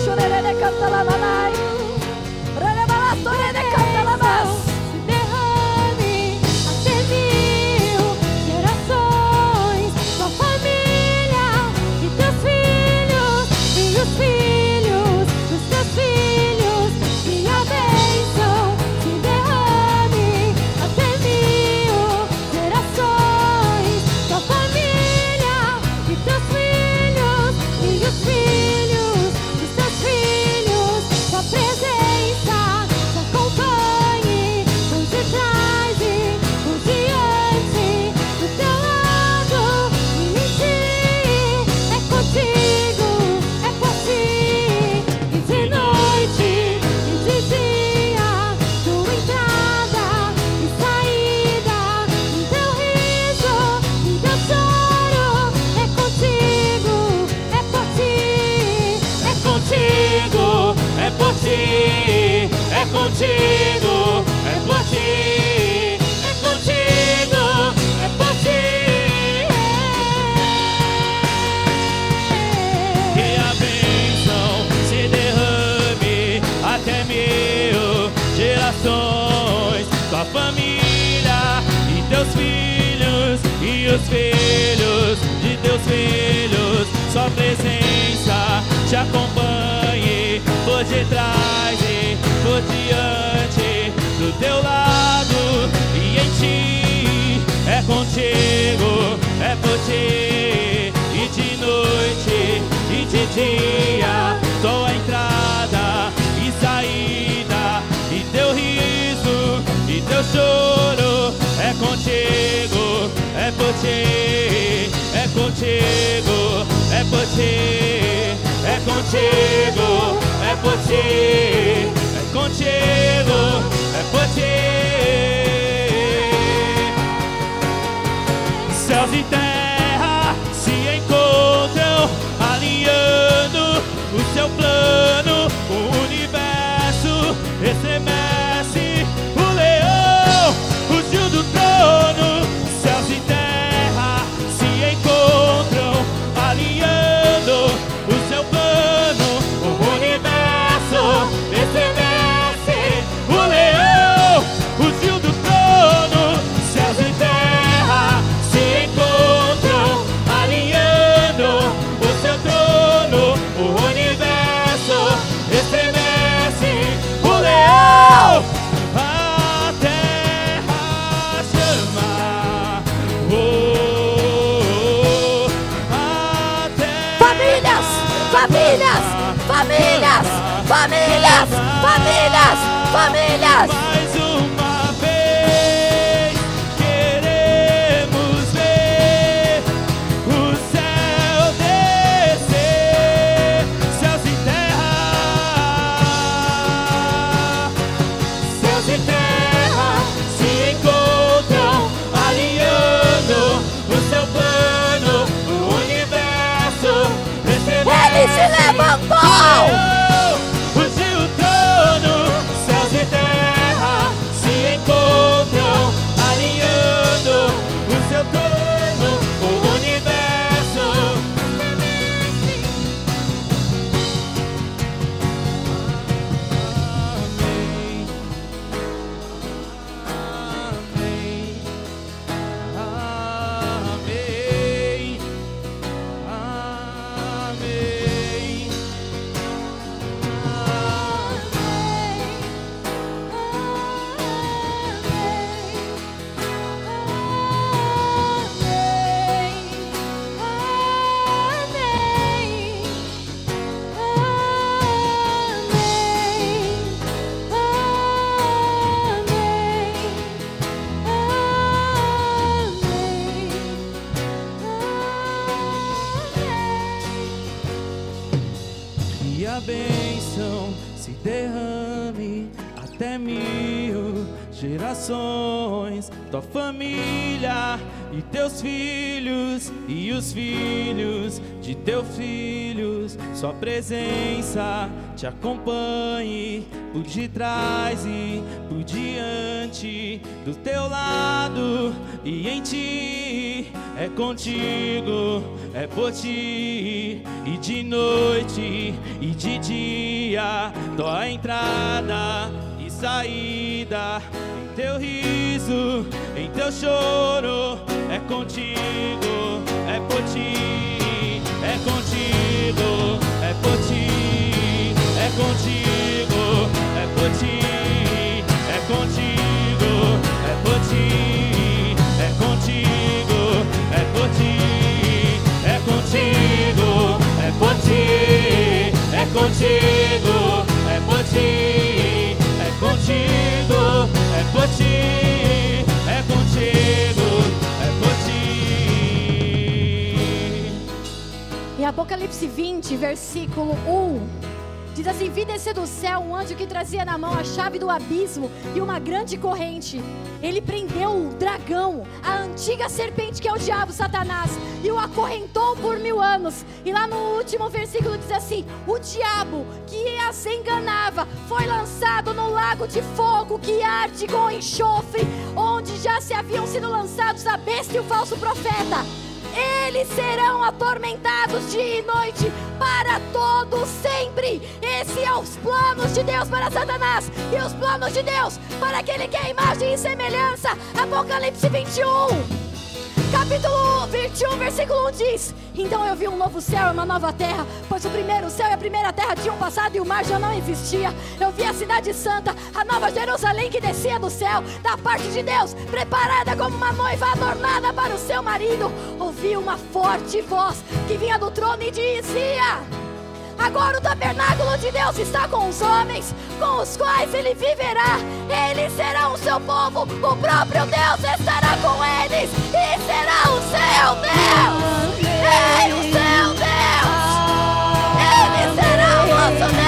os filhos de teus filhos, sua presença te acompanhe por detrás e por diante, do teu lado e em ti. É contigo, é por ti, e de noite e de dia, tua entrada e saída, e teu riso e teu choro. É contigo, é por ti, é contigo, é por ti, é contigo, é por ti, é contigo, é por ti. Céus e terra famílias, famílias, famílias, famílias, tua família e teus filhos e os filhos de teus filhos. Sua presença te acompanhe por detrás e por diante, do teu lado e em ti. É contigo, é por ti, e de noite e de dia, tua entrada e saída, teu riso, em teu choro, é contigo, é por ti, é contigo, é por ti, é contigo, é por ti, é contigo, é por ti, é contigo, é por ti, é contigo, é por ti, é contigo, é por ti, é contigo, é contigo, é por. Em Apocalipse 20, versículo 1, diz assim: Vi descer do céu um anjo que trazia na mão a chave do abismo e uma grande corrente. Ele prendeu o dragão, a antiga serpente que é o diabo, Satanás, e o acorrentou por mil anos. E lá no último versículo diz assim: O diabo que as enganava foi lançado no lago de fogo que arde com enxofre, onde já se haviam sido lançados a besta e o falso profeta. Eles serão atormentados dia e noite para todo sempre. Esse é os planos de Deus para Satanás e os planos de Deus para aquele que é imagem e semelhança. Apocalipse 21. Capítulo 21, versículo 1 diz: Então eu vi um novo céu e uma nova terra, pois o primeiro céu e a primeira terra tinham passado e o mar já não existia. Eu vi a cidade santa, a nova Jerusalém que descia do céu, da parte de Deus, preparada como uma noiva adornada para o seu marido. Ouvi uma forte voz que vinha do trono e dizia: Agora o tabernáculo de Deus está com os homens, com os quais ele viverá. Eles serão o seu povo, o próprio Deus estará com eles e será o seu Deus. Ei, o seu Deus. Ele será o nosso Deus.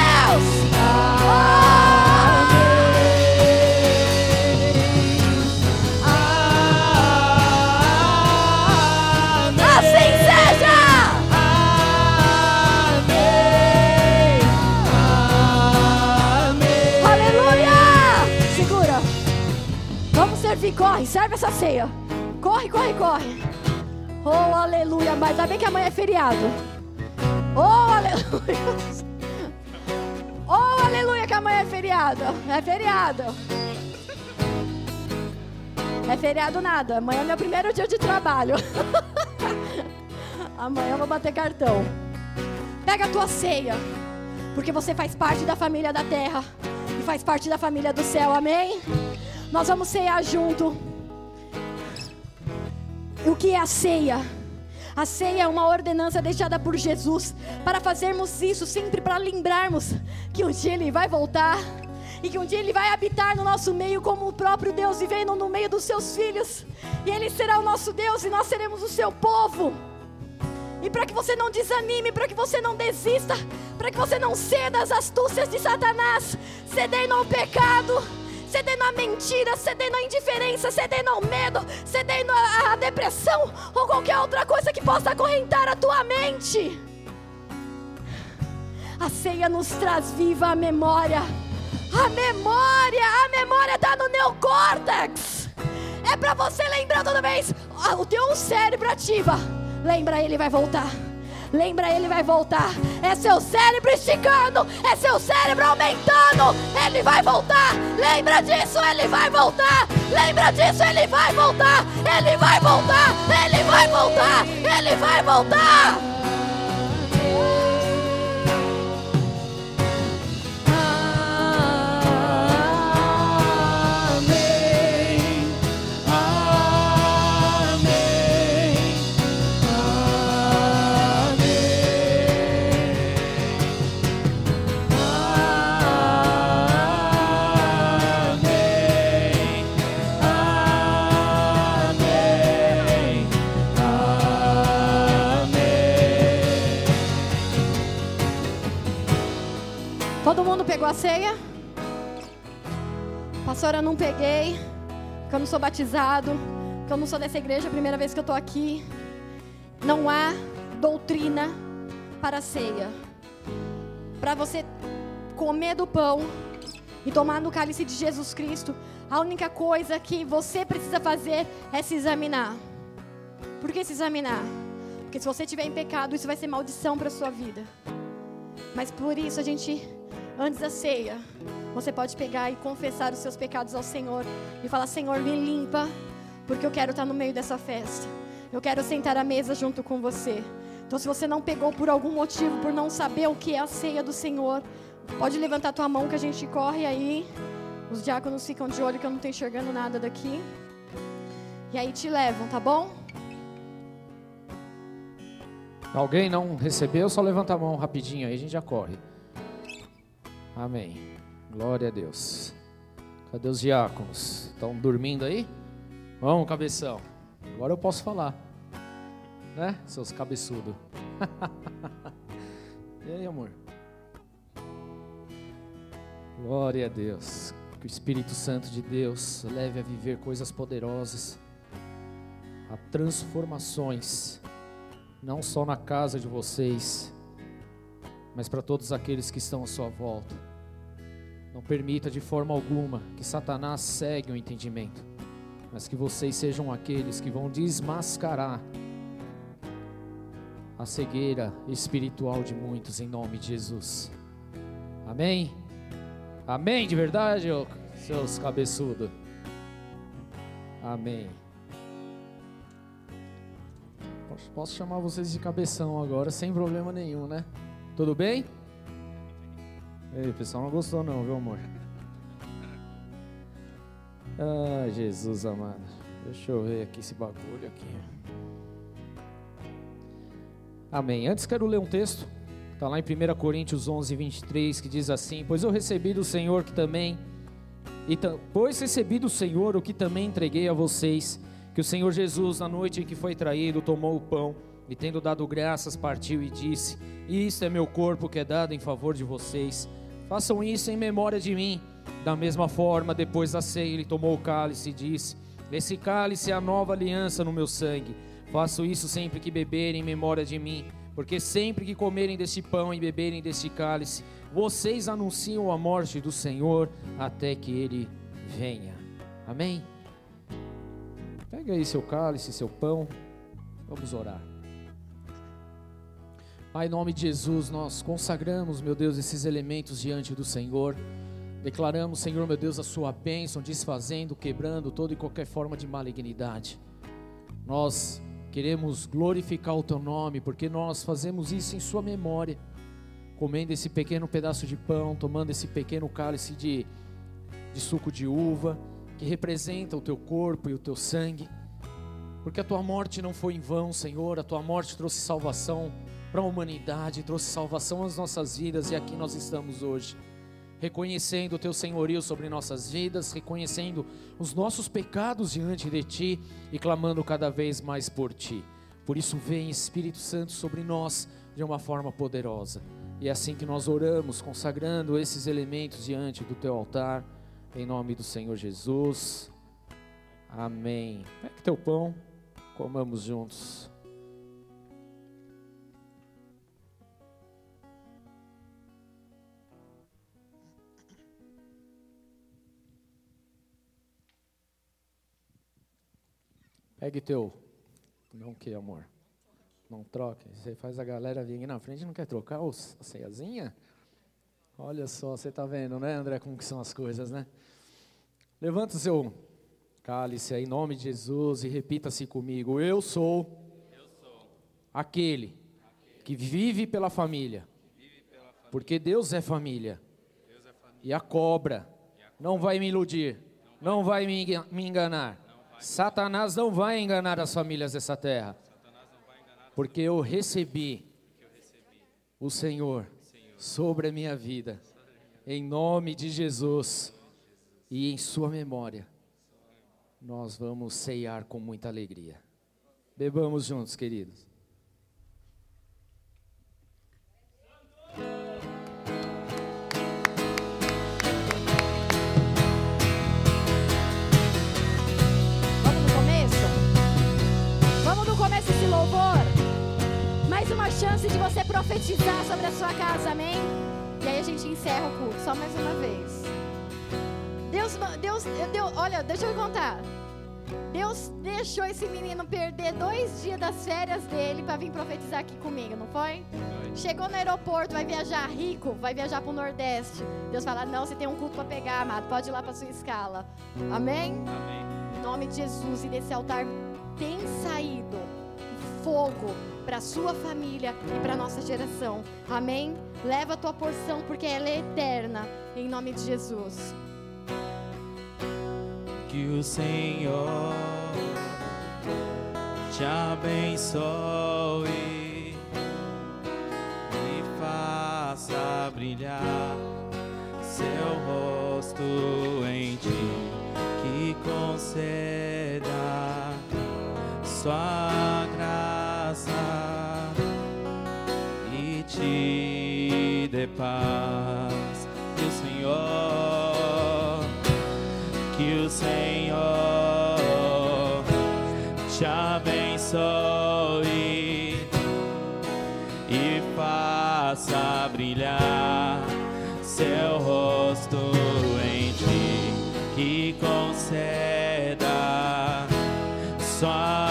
Serve essa ceia. Corre, corre, corre. Oh, aleluia. Mas ainda bem que amanhã é feriado. Oh, aleluia. Oh, aleluia, que amanhã é feriado. É feriado. É feriado nada. Amanhã é meu primeiro dia de trabalho. [LAUGHS] amanhã eu vou bater cartão. Pega a tua ceia. Porque você faz parte da família da terra e faz parte da família do céu, amém? Nós vamos ceiar junto. O que é a ceia? A ceia é uma ordenança deixada por Jesus para fazermos isso sempre para lembrarmos que um dia Ele vai voltar e que um dia Ele vai habitar no nosso meio como o próprio Deus vivendo no meio dos seus filhos e Ele será o nosso Deus e nós seremos o seu povo. E para que você não desanime, para que você não desista, para que você não ceda às astúcias de Satanás, cedendo ao pecado, cedendo à mentira, cedendo à indiferença, cedendo ao medo, cedendo à, depressão ou qualquer outra coisa que possa acorrentar a tua mente. A ceia nos traz viva a memória. A memória, a memória está no neocórtex. É para você lembrar toda vez. Ah, O teu cérebro ativa. Lembra, ele vai voltar. Lembra, ele vai voltar. É seu cérebro esticando. É seu cérebro aumentando. Ele vai voltar. Lembra disso, ele vai voltar. Lembra disso, ele vai voltar. Ele vai voltar. Ele vai voltar. Ele vai voltar. Amém. A ceia? pastora, eu não peguei, porque eu não sou batizado, porque eu não sou dessa igreja, é a primeira vez que eu estou aqui. Não há doutrina para a ceia. Para você comer do pão e tomar no cálice de Jesus Cristo, a única coisa que você precisa fazer é se examinar. Por que se examinar? Porque se você estiver em pecado, isso vai ser maldição para sua vida. Mas por isso a gente, antes da ceia, você pode pegar e confessar os seus pecados ao Senhor e falar: Senhor, me limpa, porque eu quero estar no meio dessa festa. Eu quero sentar à mesa junto com você. Então, se você não pegou por algum motivo, por não saber o que é a ceia do Senhor, pode levantar tua mão que a gente corre aí. Os diáconos ficam de olho que eu não estou enxergando nada daqui. E aí te levam, tá bom? Alguém não recebeu? Só levanta a mão rapidinho aí, a gente já corre. Amém. Glória a Deus. Cadê os diáconos? Estão dormindo aí? Vamos, cabeção. Agora eu posso falar. Né, seus cabeçudos? [LAUGHS] e aí, amor? Glória a Deus. Que o Espírito Santo de Deus leve a viver coisas poderosas, a transformações, não só na casa de vocês, mas para todos aqueles que estão à sua volta. Não permita de forma alguma que Satanás segue o entendimento, mas que vocês sejam aqueles que vão desmascarar a cegueira espiritual de muitos em nome de Jesus. Amém? Amém de verdade, seus cabeçudos? Amém. Posso, posso chamar vocês de cabeção agora, sem problema nenhum, né? Tudo bem? Ei, o pessoal não gostou não, viu amor? Ah, Jesus amado. Deixa eu ver aqui esse bagulho aqui. Amém. Antes quero ler um texto. Está lá em 1 Coríntios 11, 23, que diz assim: Pois eu recebi do Senhor que também, e pois recebi do Senhor o que também entreguei a vocês, que o Senhor Jesus, na noite em que foi traído, tomou o pão, e tendo dado graças, partiu e disse: Isto é meu corpo que é dado em favor de vocês. Façam isso em memória de mim. Da mesma forma, depois da ceia, ele tomou o cálice e disse: Esse cálice é a nova aliança no meu sangue. Faço isso sempre que beberem em memória de mim. Porque sempre que comerem deste pão e beberem deste cálice, vocês anunciam a morte do Senhor até que ele venha. Amém? Pega aí seu cálice, seu pão. Vamos orar. Pai, em nome de Jesus, nós consagramos, meu Deus, esses elementos diante do Senhor. Declaramos, Senhor, meu Deus, a sua bênção, desfazendo, quebrando toda e qualquer forma de malignidade. Nós Queremos glorificar o teu nome, porque nós fazemos isso em sua memória, comendo esse pequeno pedaço de pão, tomando esse pequeno cálice de, de suco de uva, que representa o teu corpo e o teu sangue. Porque a tua morte não foi em vão, Senhor, a tua morte trouxe salvação para a humanidade, trouxe salvação às nossas vidas e aqui nós estamos hoje reconhecendo o teu senhorio sobre nossas vidas, reconhecendo os nossos pecados diante de ti e clamando cada vez mais por ti. Por isso, vem Espírito Santo sobre nós de uma forma poderosa. E é assim que nós oramos, consagrando esses elementos diante do teu altar, em nome do Senhor Jesus. Amém. Pega teu pão, comamos juntos. Pegue teu. Não que, amor? Não troque. Você faz a galera vir aqui na frente não quer trocar os, a ceiazinha? Olha só, você está vendo, né, André, como que são as coisas, né? Levanta o seu cálice aí, em nome de Jesus e repita-se comigo. Eu sou, Eu sou aquele que vive pela família. Porque Deus é família. Deus é família. E a cobra não vai me iludir, não vai me enga- me enganar. Satanás não vai enganar as famílias dessa terra. Porque eu recebi. o Senhor sobre a minha vida, em nome de Jesus e em Sua memória, nós vamos ceiar com muita alegria. Bebamos juntos, queridos. Uma chance de você profetizar sobre a sua casa, amém? E aí a gente encerra o culto, só mais uma vez. Deus, Deus, Deus, olha, deixa eu contar. Deus deixou esse menino perder dois dias das férias dele para vir profetizar aqui comigo, não foi? Chegou no aeroporto, vai viajar rico, vai viajar para o Nordeste. Deus fala: Não, você tem um culto para pegar, amado, pode ir lá para sua escala. Amém? Amém. Em nome de Jesus e desse altar tem saído fogo para sua família e para nossa geração. Amém? Leva a tua porção porque ela é eterna. Em nome de Jesus. Que o Senhor te abençoe e faça brilhar seu rosto em ti, que conceda sua te dê paz. Que o Senhor que o Senhor te abençoe e faça brilhar seu rosto em ti, que conceda sua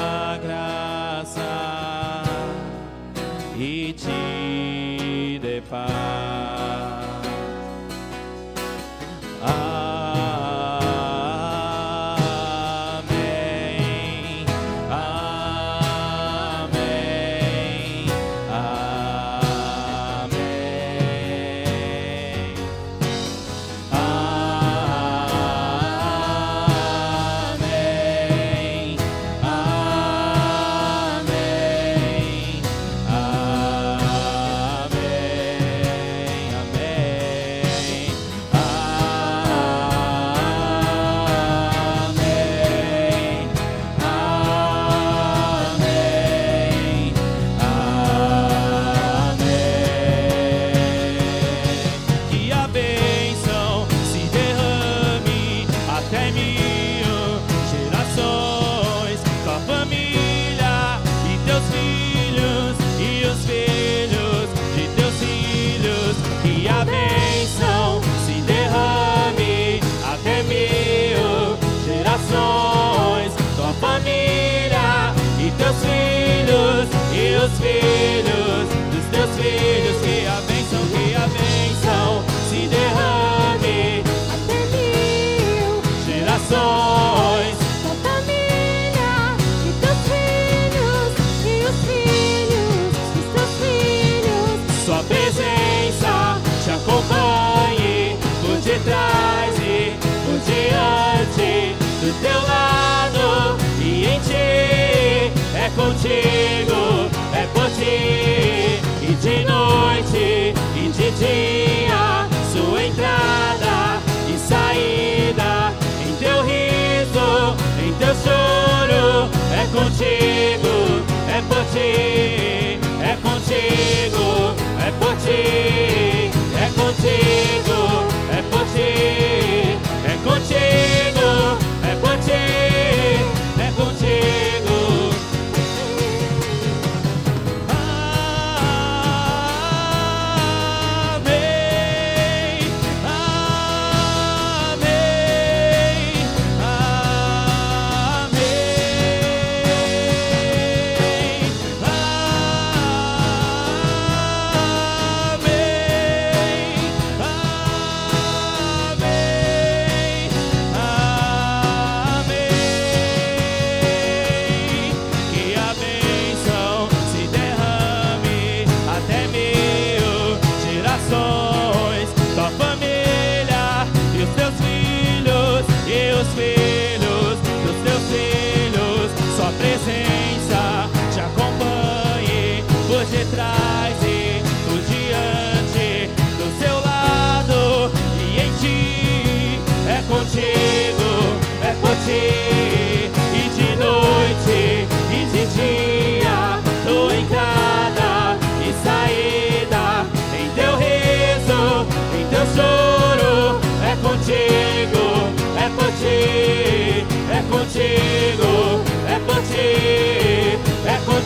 contigo, é por ti, é contigo, é por ti, é contigo,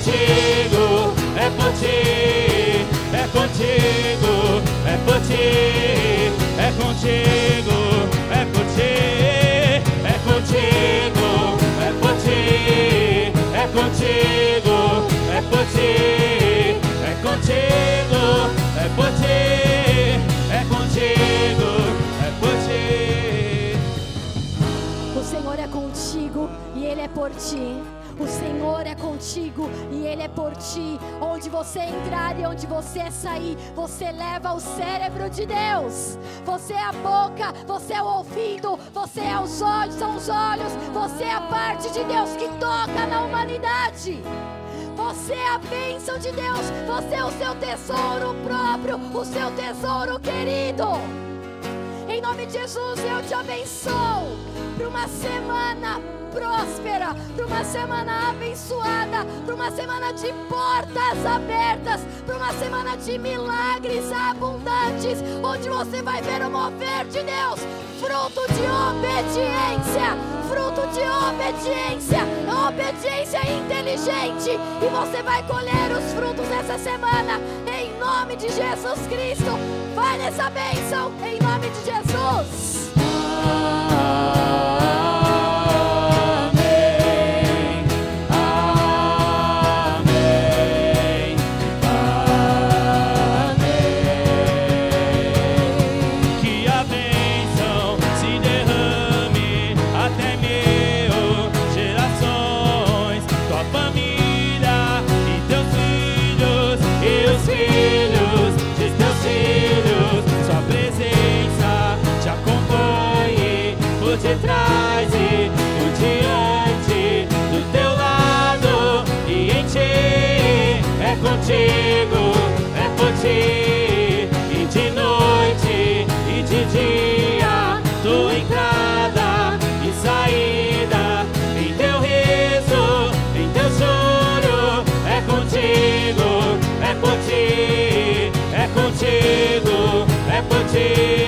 contigo, é por ti, é contigo, é por ti, é contigo, é por ti, é contigo, é por ti, é contigo, é por ti, é contigo, é por ti, é contigo, é por ti. O Senhor é contigo e Ele é por ti. O Senhor é contigo e Ele é por ti. Onde você entrar e onde você sair, você leva o cérebro de Deus. Você é a boca, você é o ouvido, você é os olhos, são os olhos. Você é a parte de Deus que toca na humanidade. Você é a bênção de Deus, você é o seu tesouro próprio, o seu tesouro querido. Em nome de Jesus, eu te abençoo para uma semana próspera, para uma semana abençoada, para uma semana de portas abertas, para uma semana de milagres abundantes, onde você vai ver o mover de Deus, fruto de obediência, fruto de obediência, obediência inteligente, e você vai colher os frutos nessa semana, em nome de Jesus Cristo. Vai nessa bênção, em nome de Jesus. Ah. levante.